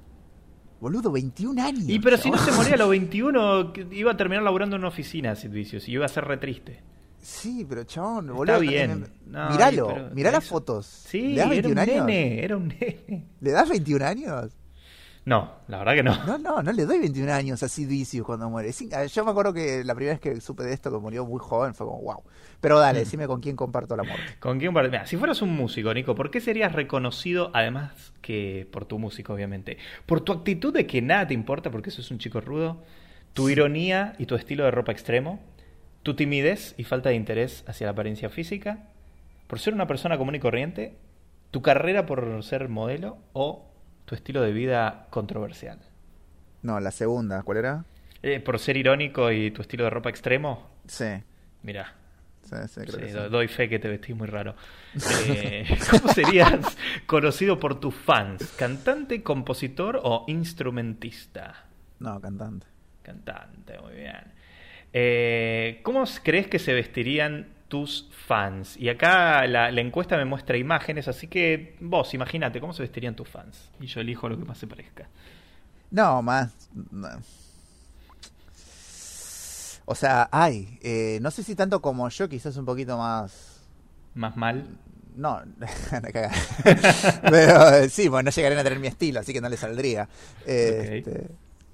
Boludo, 21 años. Y pero si no se moría a los (laughs) 21, que iba a terminar laburando en una oficina Sid Vicious y iba a ser re triste. Sí, pero chabón, Está boludo. bien. No, Miralo, pero- mirá las fotos. Sí, ¿Le das era un 21 años? nene, era un nene. ¿Le das 21 años? No, la verdad que no. No, no, no le doy 21 años a Sid Vicious cuando muere. Sí, yo me acuerdo que la primera vez que supe de esto, que murió muy joven, fue como, wow. Pero dale, Mm. decime con quién comparto la muerte. ¿Con quién Mira, si fueras un músico, Nico, ¿por qué serías reconocido, además que por tu música, obviamente? ¿Por tu actitud de que nada te importa porque sos un chico rudo? ¿Tu ironía y tu estilo de ropa extremo? ¿Tu timidez y falta de interés hacia la apariencia física? ¿Por ser una persona común y corriente? ¿Tu carrera por ser modelo? ¿O tu estilo de vida controversial? No, la segunda, ¿cuál era? Eh, ¿Por ser irónico y tu estilo de ropa extremo? Sí, Mira, sí, sí, creo Sí, que sí. do- doy fe que te vestís muy raro. (laughs) Eh, ¿Cómo serías conocido por tus fans? ¿Cantante, compositor o instrumentista? No, cantante. Cantante, muy bien. Eh, ¿Cómo crees que se vestirían tus fans? Y acá la, la encuesta me muestra imágenes, así que vos imagínate cómo se vestirían tus fans. Y yo elijo lo que más se parezca. No, más. no. O sea, ay, eh, no sé si tanto como yo, quizás un poquito más. ¿Más mal? No, (laughs) anda (laughs) pero eh, sí, bueno, no llegarían a tener mi estilo, así que no le saldría. Eh, Ok. este,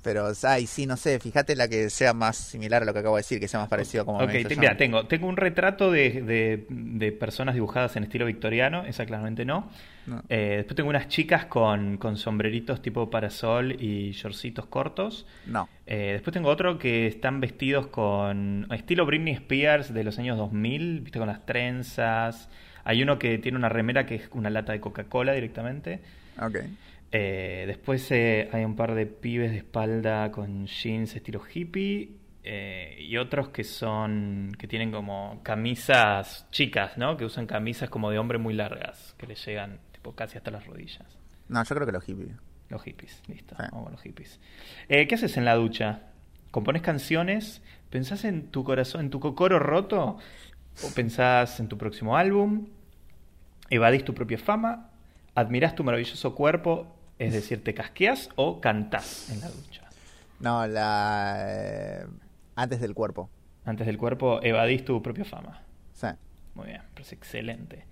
pero, ay, sí, no sé, fíjate la que sea más similar a lo que acabo de decir, que sea más parecido como Ok, te- mira, tengo, tengo un retrato de, de- de personas dibujadas en estilo victoriano, esa claramente no. No. Eh, después tengo unas chicas con, con sombreritos tipo parasol y shortcitos cortos. No. Eh, después tengo otro que están vestidos con estilo Britney Spears de los años 2000, viste, con las trenzas. Hay uno que tiene una remera que es una lata de Coca-Cola directamente. Ok. Eh, después eh, hay un par de pibes de espalda con jeans estilo hippie eh, y otros que son que tienen como camisas chicas, ¿no? Que usan camisas como de hombre muy largas, que les llegan tipo casi hasta las rodillas. No, yo creo que los hippies. Los hippies, listo, Sí. vamos con los hippies. ¿Qué haces en la ducha? ¿Compones canciones? ¿Pensás en tu corazón, en tu cocoro roto? ¿O pensás en tu próximo álbum? ¿Evadís tu propia fama? ¿Admirás tu maravilloso cuerpo? Es decir, ¿te casqueas o cantás en la ducha? No, la. eh, antes del cuerpo. Antes del cuerpo, evadís tu propia fama. Sí. Muy bien, parece excelente.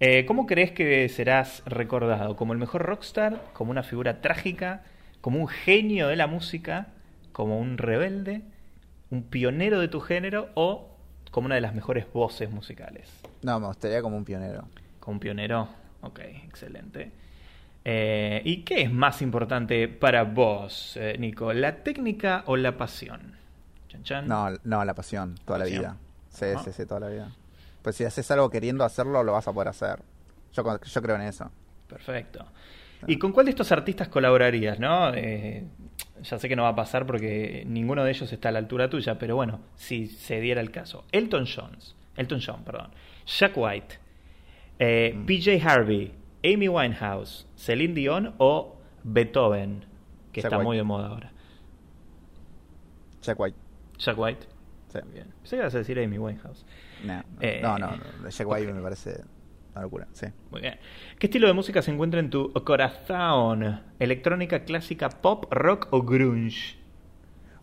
Eh, ¿Cómo crees que serás recordado? ¿Como el mejor rockstar? ¿Como una figura trágica? ¿Como un genio de la música? ¿Como un rebelde? ¿Un pionero de tu género? ¿O como una de las mejores voces musicales? No, me gustaría como un pionero. ¿Como un pionero? Ok, excelente. Eh, ¿Y qué es más importante para vos, eh, Nico? ¿La técnica o la pasión? Chan, chan. No, no, la pasión, toda la Pasión. vida. Sí, sí, sí, toda la vida. Pues si haces algo queriendo hacerlo, lo vas a poder hacer. Yo, creo en eso. Perfecto. ¿Y con cuál de estos artistas colaborarías, no? Eh, ya sé que no va a pasar porque ninguno de ellos está a la altura tuya, pero bueno, si se diera el caso. Elton John, Elton John, perdón. Jack White, eh, Mm. PJ Harvey, Amy Winehouse, Celine Dion o Beethoven, que Jack está White. muy de moda ahora. Jack White. Jack White. Sí. Bien. Pensé que ibas a decir Amy Winehouse. No, no, Eh, no, no, no, Jack White me parece una locura, sí. Muy bien. ¿Qué estilo de música se encuentra en tu corazón? ¿Electrónica, clásica, pop, rock o grunge?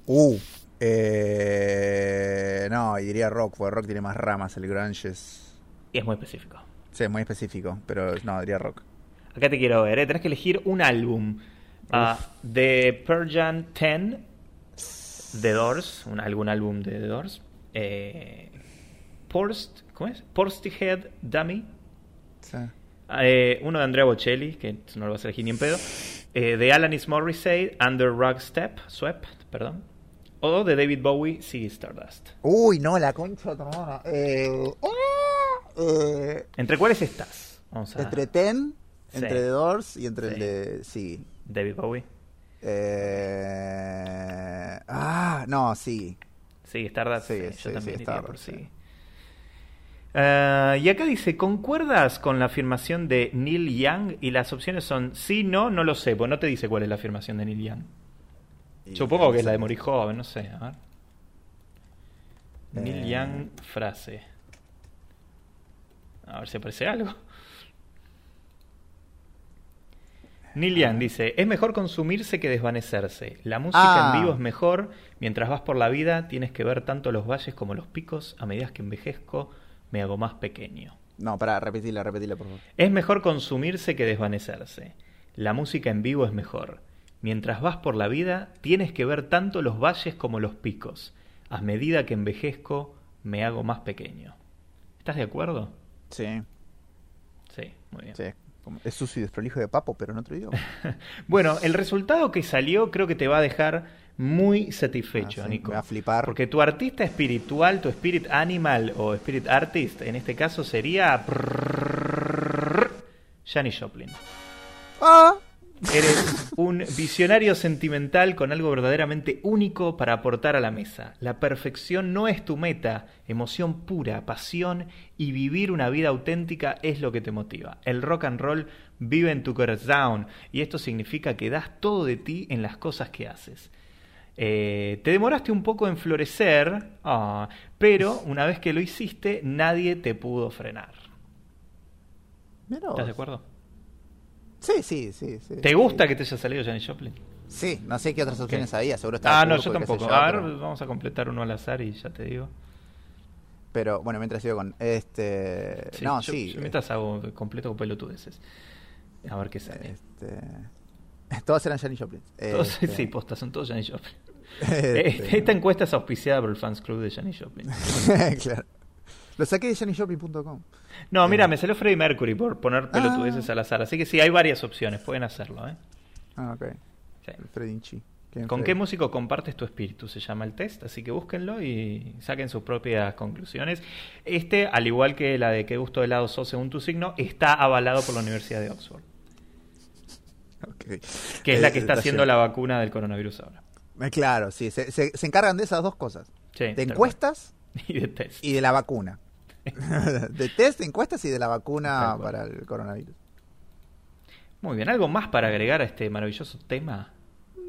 Uh, eh, no, diría rock, porque rock tiene más ramas, el grunge es... Y es muy específico. Sí, muy específico, pero no, diría rock. Acá te quiero ver, ¿eh? tenés que elegir un álbum. Ah, de Pearl Jam 10, The Doors, un, algún álbum de The Doors. Eh, Porst, ¿Cómo es? Portishead Dummy. Sí. Eh, uno de Andrea Bocelli, que no lo vas a elegir ni en pedo. Eh, de Alanis Morissette, Under Rock Step, Swept, perdón. O de David Bowie, Sea Stardust. Uy, no, la concha de. Eh, ah, eh, ¿Entre cuáles estás? Vamos a... entre Ten. Entre The Doors y entre Sí. el de... Sí. David Bowie. Eh, ah, no, sí. Sí, Stardust. Sí, yo también iría por. Eh, y acá dice, ¿concuerdas con la afirmación de Neil Young? Y las opciones son sí, no, no lo sé, pues no te dice cuál es la afirmación de Neil Young. Y Supongo que es la de morir joven, no sé. A ver. Neil Eh. Young frase. A ver si aparece algo. Neil Young dice, es mejor consumirse que desvanecerse. La música Ah. en vivo es mejor. Mientras vas por la vida tienes que ver tanto los valles como los picos. A medida que envejezco me hago más pequeño. No, pará, repetila, repetila, por favor. Es mejor consumirse que desvanecerse. La música en vivo es mejor. Mientras vas por la vida, tienes que ver tanto los valles como los picos. A medida que envejezco, me hago más pequeño. ¿Estás de acuerdo? Sí, Sí, muy bien. sí. Es sucio y desprolijo de papo, pero en otro idioma. (laughs) Bueno, el resultado que salió creo que te va a dejar muy satisfecho, Ah, sí, Nico. me va a flipar. Porque tu artista espiritual, tu spirit animal o spirit artist, en este caso sería Janis Joplin. ¡Ah! Eres un visionario sentimental con algo verdaderamente único para aportar a la mesa. La perfección no es tu meta, emoción pura, pasión y vivir una vida auténtica es lo que te motiva. El rock and roll vive en tu corazón y esto significa que das todo de ti en las cosas que haces. Eh, te demoraste un poco en florecer, ah, pero una vez que lo hiciste nadie te pudo frenar. ¿Estás de acuerdo? Sí, sí, sí. sí ¿Te sí. gusta que te haya salido Janis Joplin? Sí, no sé qué otras opciones había, seguro estaba Ah, no, yo tampoco. yo, A ver, pero, vamos a completar uno al azar y ya te digo. pero, bueno, mientras sigo con este Sí, no, yo, sí. yo mientras hago completo con pelotudeces. A ver qué sale. Este (laughs) todos eran Janis Joplin. Todos- (laughs) Este, sí, posta, son todos Janis Joplin. (laughs) este, Esta encuesta es auspiciada por el fans club de Janis Joplin. claro. Lo saqué de janisjoplin.com. No, mira, Eh. me salió Freddie Mercury por poner pelotudeces Ah. al azar. Así que sí, hay varias opciones, pueden hacerlo. ¿eh? Ah, ok. Sí. Fredinchi. ¿Quién ¿Con qué músico compartes tu espíritu? Se llama el test, así que búsquenlo y saquen sus propias conclusiones. Este, al igual que la de qué gusto de helado sos según tu signo, está avalado por la Universidad de Oxford, Ok. que es la Eh, que está haciendo la vacuna del coronavirus ahora. Eh, Claro, sí. Se, se- se encargan de esas dos cosas. Sí, de encuestas. (laughs) Y de test. y de la vacuna. (laughs) de test, de encuestas y de la vacuna para el coronavirus. Muy bien, ¿algo más para agregar a este maravilloso tema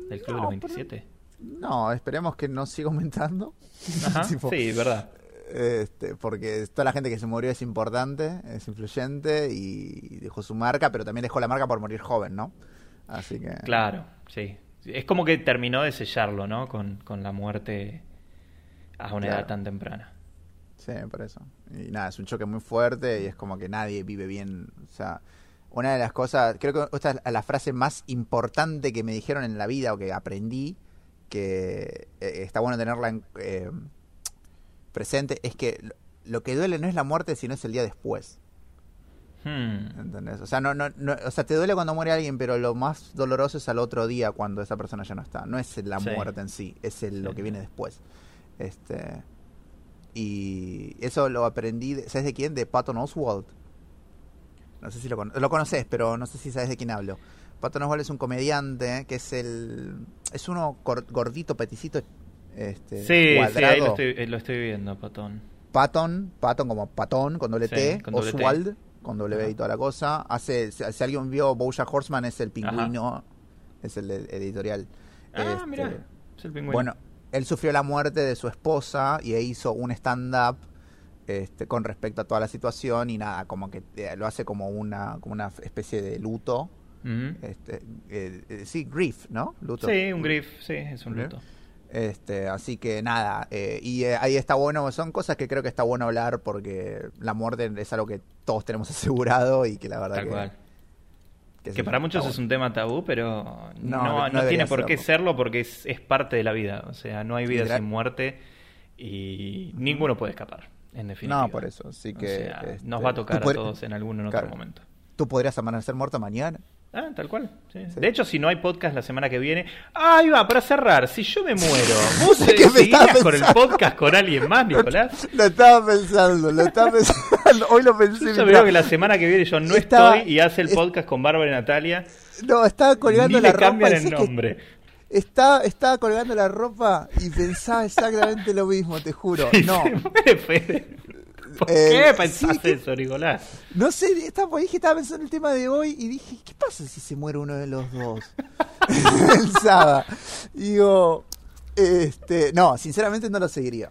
del Club No, de los 27? No, esperemos que no siga aumentando. (laughs) Ajá, (laughs) Tipo, sí, verdad. Este, porque toda la gente que se murió es importante, es influyente y dejó su marca, pero también dejó la marca por morir joven, ¿no? Así que. Claro, sí. Es como que terminó de sellarlo, ¿no? Con, con la muerte a una edad tan temprana. Sí, por eso. Y nada, es un choque muy fuerte y es como que nadie vive bien. O sea, una de las cosas, creo que esta es la frase más importante que me dijeron en la vida o que aprendí, que eh, está bueno tenerla en, eh, presente, es que lo- que duele no es la muerte, sino es el día después. Hmm. ¿Entendés? O sea, no, no, no- o sea, te duele cuando muere alguien, pero lo más doloroso es al otro día cuando esa persona ya no está. No es la Sí. muerte en sí, es el, lo que viene después. Este y eso lo aprendí, de- ¿sabes de quién? De Patton Oswald. No sé si lo, cono- lo conoces, pero no sé si sabes de quién hablo. Patton Oswald es un comediante que es el es uno gordito, peticito, este, Sí, sí, ahí cuadrado. lo estoy, eh, lo estoy viendo, Patón. Patton, Patton como patón con doble Sí, T, con doble T. Oswald con doble B y toda la cosa. Hace, si, si alguien vio Bojack Horseman es el pingüino, es el, editorial. Ah, Este, mira, es el pingüino. Bueno, él sufrió la muerte de su esposa y hizo un stand-up este, con respecto a toda la situación y nada, como que eh, lo hace como una, como una especie de luto. Ujú. Este, eh, eh, sí, grief, ¿no? Luto. Sí, un grief, sí, es un luto. Este, así que nada, eh, y ahí está bueno, son cosas que creo que está bueno hablar porque la muerte es algo que todos tenemos (laughs) asegurado y que la verdad Tal que, cual. Que para muchos es un tema tabú, pero no, No, tiene por qué serlo. porque es, es parte de la vida. O sea, no hay vida Literal- sin muerte y ninguno puede escapar, en definitiva. No, por eso, así O que, sea, este, nos va a tocar tú a todos en algún en otro Claro. momento. Tú podrías amanecer muerto mañana. Ah, tal cual. sí. Sí. De hecho, si no hay podcast la semana que viene. Ah, ahí va, para cerrar. Si yo me muero, (laughs) ¿vos ¿Qué me seguirías estabas con el podcast con alguien más, Nicolás? Lo estaba pensando, lo estaba (laughs) pensando, hoy lo pensé. Yo veo que la semana que viene yo no Estaba- estoy y hace el podcast con Bárbara y Natalia. No, estaba colgando Ni la le ropa. cambian y el nombre. Estaba, estaba colgando la ropa y pensaba exactamente lo mismo, te juro. (laughs) No. ¿Por Eh, qué pensás sí, eso, Nicolás? No sé, estaba, dije, estaba pensando en el tema de hoy y dije, ¿qué pasa si se muere uno de los dos? (laughs) (laughs) el sábado. Digo, este, no, sinceramente no lo seguiría.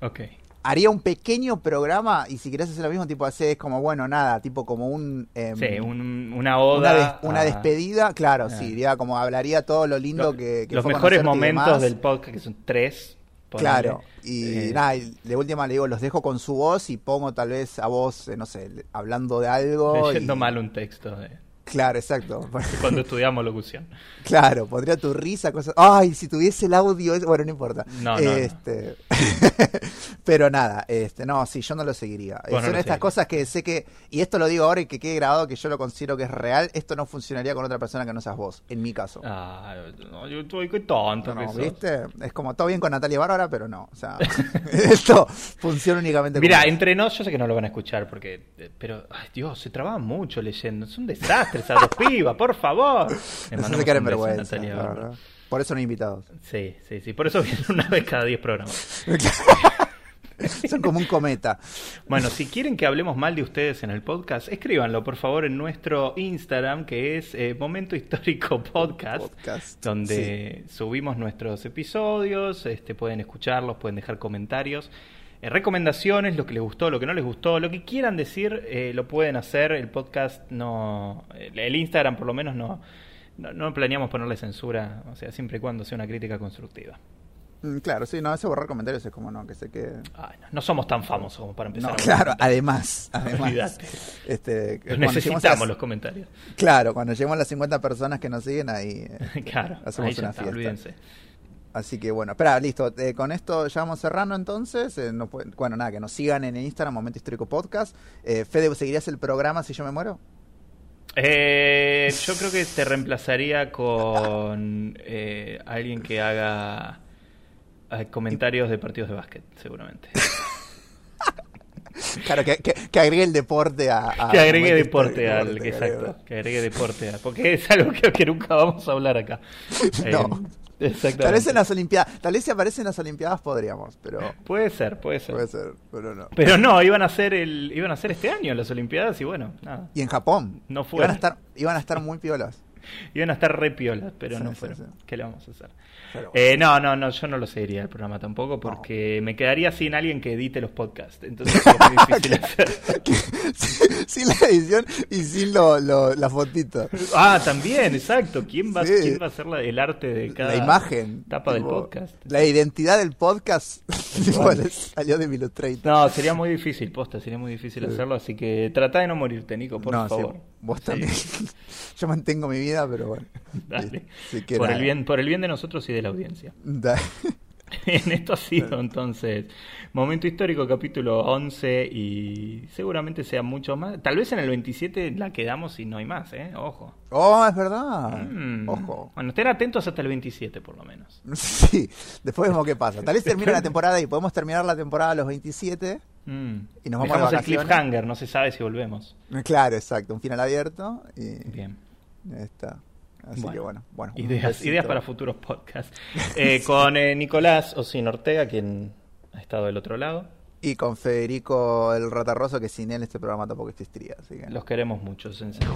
Ok. Haría un pequeño programa y si querés hacer lo mismo, tipo hacer, es como, bueno, nada, tipo como un... em, Sí, un- una una, oda. una a- despedida, claro, Ah. sí, diría como hablaría todo lo lindo lo- que, que Los fue mejores momentos del podcast, que son tres. Claro, y Eh, nada, y de última le digo, los dejo con su voz y pongo tal vez a vos, eh, no sé, hablando de algo. Leyendo y- mal un texto de Claro, exacto. cuando estudiamos locución. (laughs) Claro, pondría tu risa, cosas. Ay, si tuviese el audio, bueno, no importa. No, no, no. (laughs) Pero nada, este, no, sí, yo no lo seguiría. Vos no Son lo estas cosas que sé que, y esto lo digo ahora y que quede grabado que yo lo considero que es real, esto no funcionaría con otra persona que no seas vos, en mi caso. Ah, no, yo estoy qué tonto. No, no. ¿viste? Es como todo bien con Natalia Bárbara, pero no. O sea, (laughs) esto funciona únicamente Mira, con- entre nos, yo sé que no lo van a escuchar porque. eh, Pero, ay Dios, se trababan mucho leyendo. Es un desastre esas dos (laughs) pibas, por favor. Le Nos hace mandamos quedar en un beso a vergüenza, Natalia. Por eso no hay invitados. Sí, sí, sí. Por eso vienen una vez cada 10 programas. (laughs) Son como un cometa. Bueno, si quieren que hablemos mal de ustedes en el podcast, escríbanlo por favor en nuestro Instagram, que es eh, Momento Histórico Podcast, Podcast, donde subimos nuestros episodios, este, pueden escucharlos, pueden dejar comentarios. eh, recomendaciones, lo que les gustó, lo que no les gustó, lo que quieran decir, eh, lo pueden hacer. El podcast no. El, el Instagram, por lo menos, no, no. no planeamos ponerle censura, o sea, siempre y cuando sea una crítica constructiva. Mm, Claro, sí, no, ese borrar comentarios es como no, que sé que... Ay, no, no somos tan famosos como para empezar No, a claro, además, además. Este, a Necesitamos los comentarios. Claro, cuando lleguemos a las 50 personas que nos siguen ahí eh, (laughs) Claro, hacemos ahí una está, fiesta. olvídense. Así que bueno, espera, listo. eh, con esto ya vamos cerrando entonces. eh, no bueno, nada, que nos sigan en Instagram, Momento Histórico Podcast. Eh, Fede, ¿seguirías el programa si yo me muero? Eh, yo creo que te reemplazaría con eh, alguien que haga eh, comentarios de partidos de básquet, seguramente. (laughs) Claro, que, que, que agregue el deporte a... a que agregue deporte al. Exacto, que agregue deporte a. Porque es algo que, que nunca vamos a hablar acá. (laughs) No. Exactamente. Tal vez en las Olimpiadas, tal vez si aparece en las Olimpiadas podríamos, pero Puede ser, puede ser. puede ser, pero no. Pero no, iban a ser el, iban a ser este año las Olimpiadas y bueno, nada. Y en Japón, No iban fueron. a estar, iban a estar muy piolas. Iban a estar re piolas, pero Sí, no sí, fueron. sí. ¿Qué le vamos a hacer? Pero Eh, no, no, no, yo no lo seguiría el programa tampoco porque me quedaría sin alguien que edite los podcasts. Entonces (laughs) es muy difícil hacer. (laughs) sin, la edición y sin lo, lo- la fotito. Ah, también, exacto. ¿Quién va, Sí. ¿quién va a hacer la- el arte de cada La imagen. etapa del podcast? La identidad del podcast (laughs) salió de Illustrator. No, sería muy difícil, posta, sería muy difícil Sí. hacerlo. Así que trata de no morirte, Nico, por No, sí, favor. vos también. Yo mantengo mi vida, pero bueno. Dale. Por, el bien, por el bien de nosotros y de la audiencia. (laughs) En esto ha sido entonces Momento Histórico capítulo 11 y seguramente sea mucho más. Tal vez en el 27 la quedamos y no hay más, ¿eh? Ojo. Oh, es verdad. Mm. Ojo. Bueno, estén atentos hasta el 27 por lo menos. (laughs) Sí, después vemos qué pasa. Tal vez termine la temporada y podemos terminar la temporada a los 27. Mm. Y nos vamos Dejamos de el cliffhanger, no se sabe si volvemos. Claro, exacto. Un final abierto y Bien. ya está. Así Bueno, que bueno. Ideas, para futuros podcasts. Eh, Con eh, Nicolás Osin Ortega, quien ha estado del otro lado. Y con Federico el Ratarroso, que sin él este programa tampoco existiría. Así que... Los queremos mucho, en serio.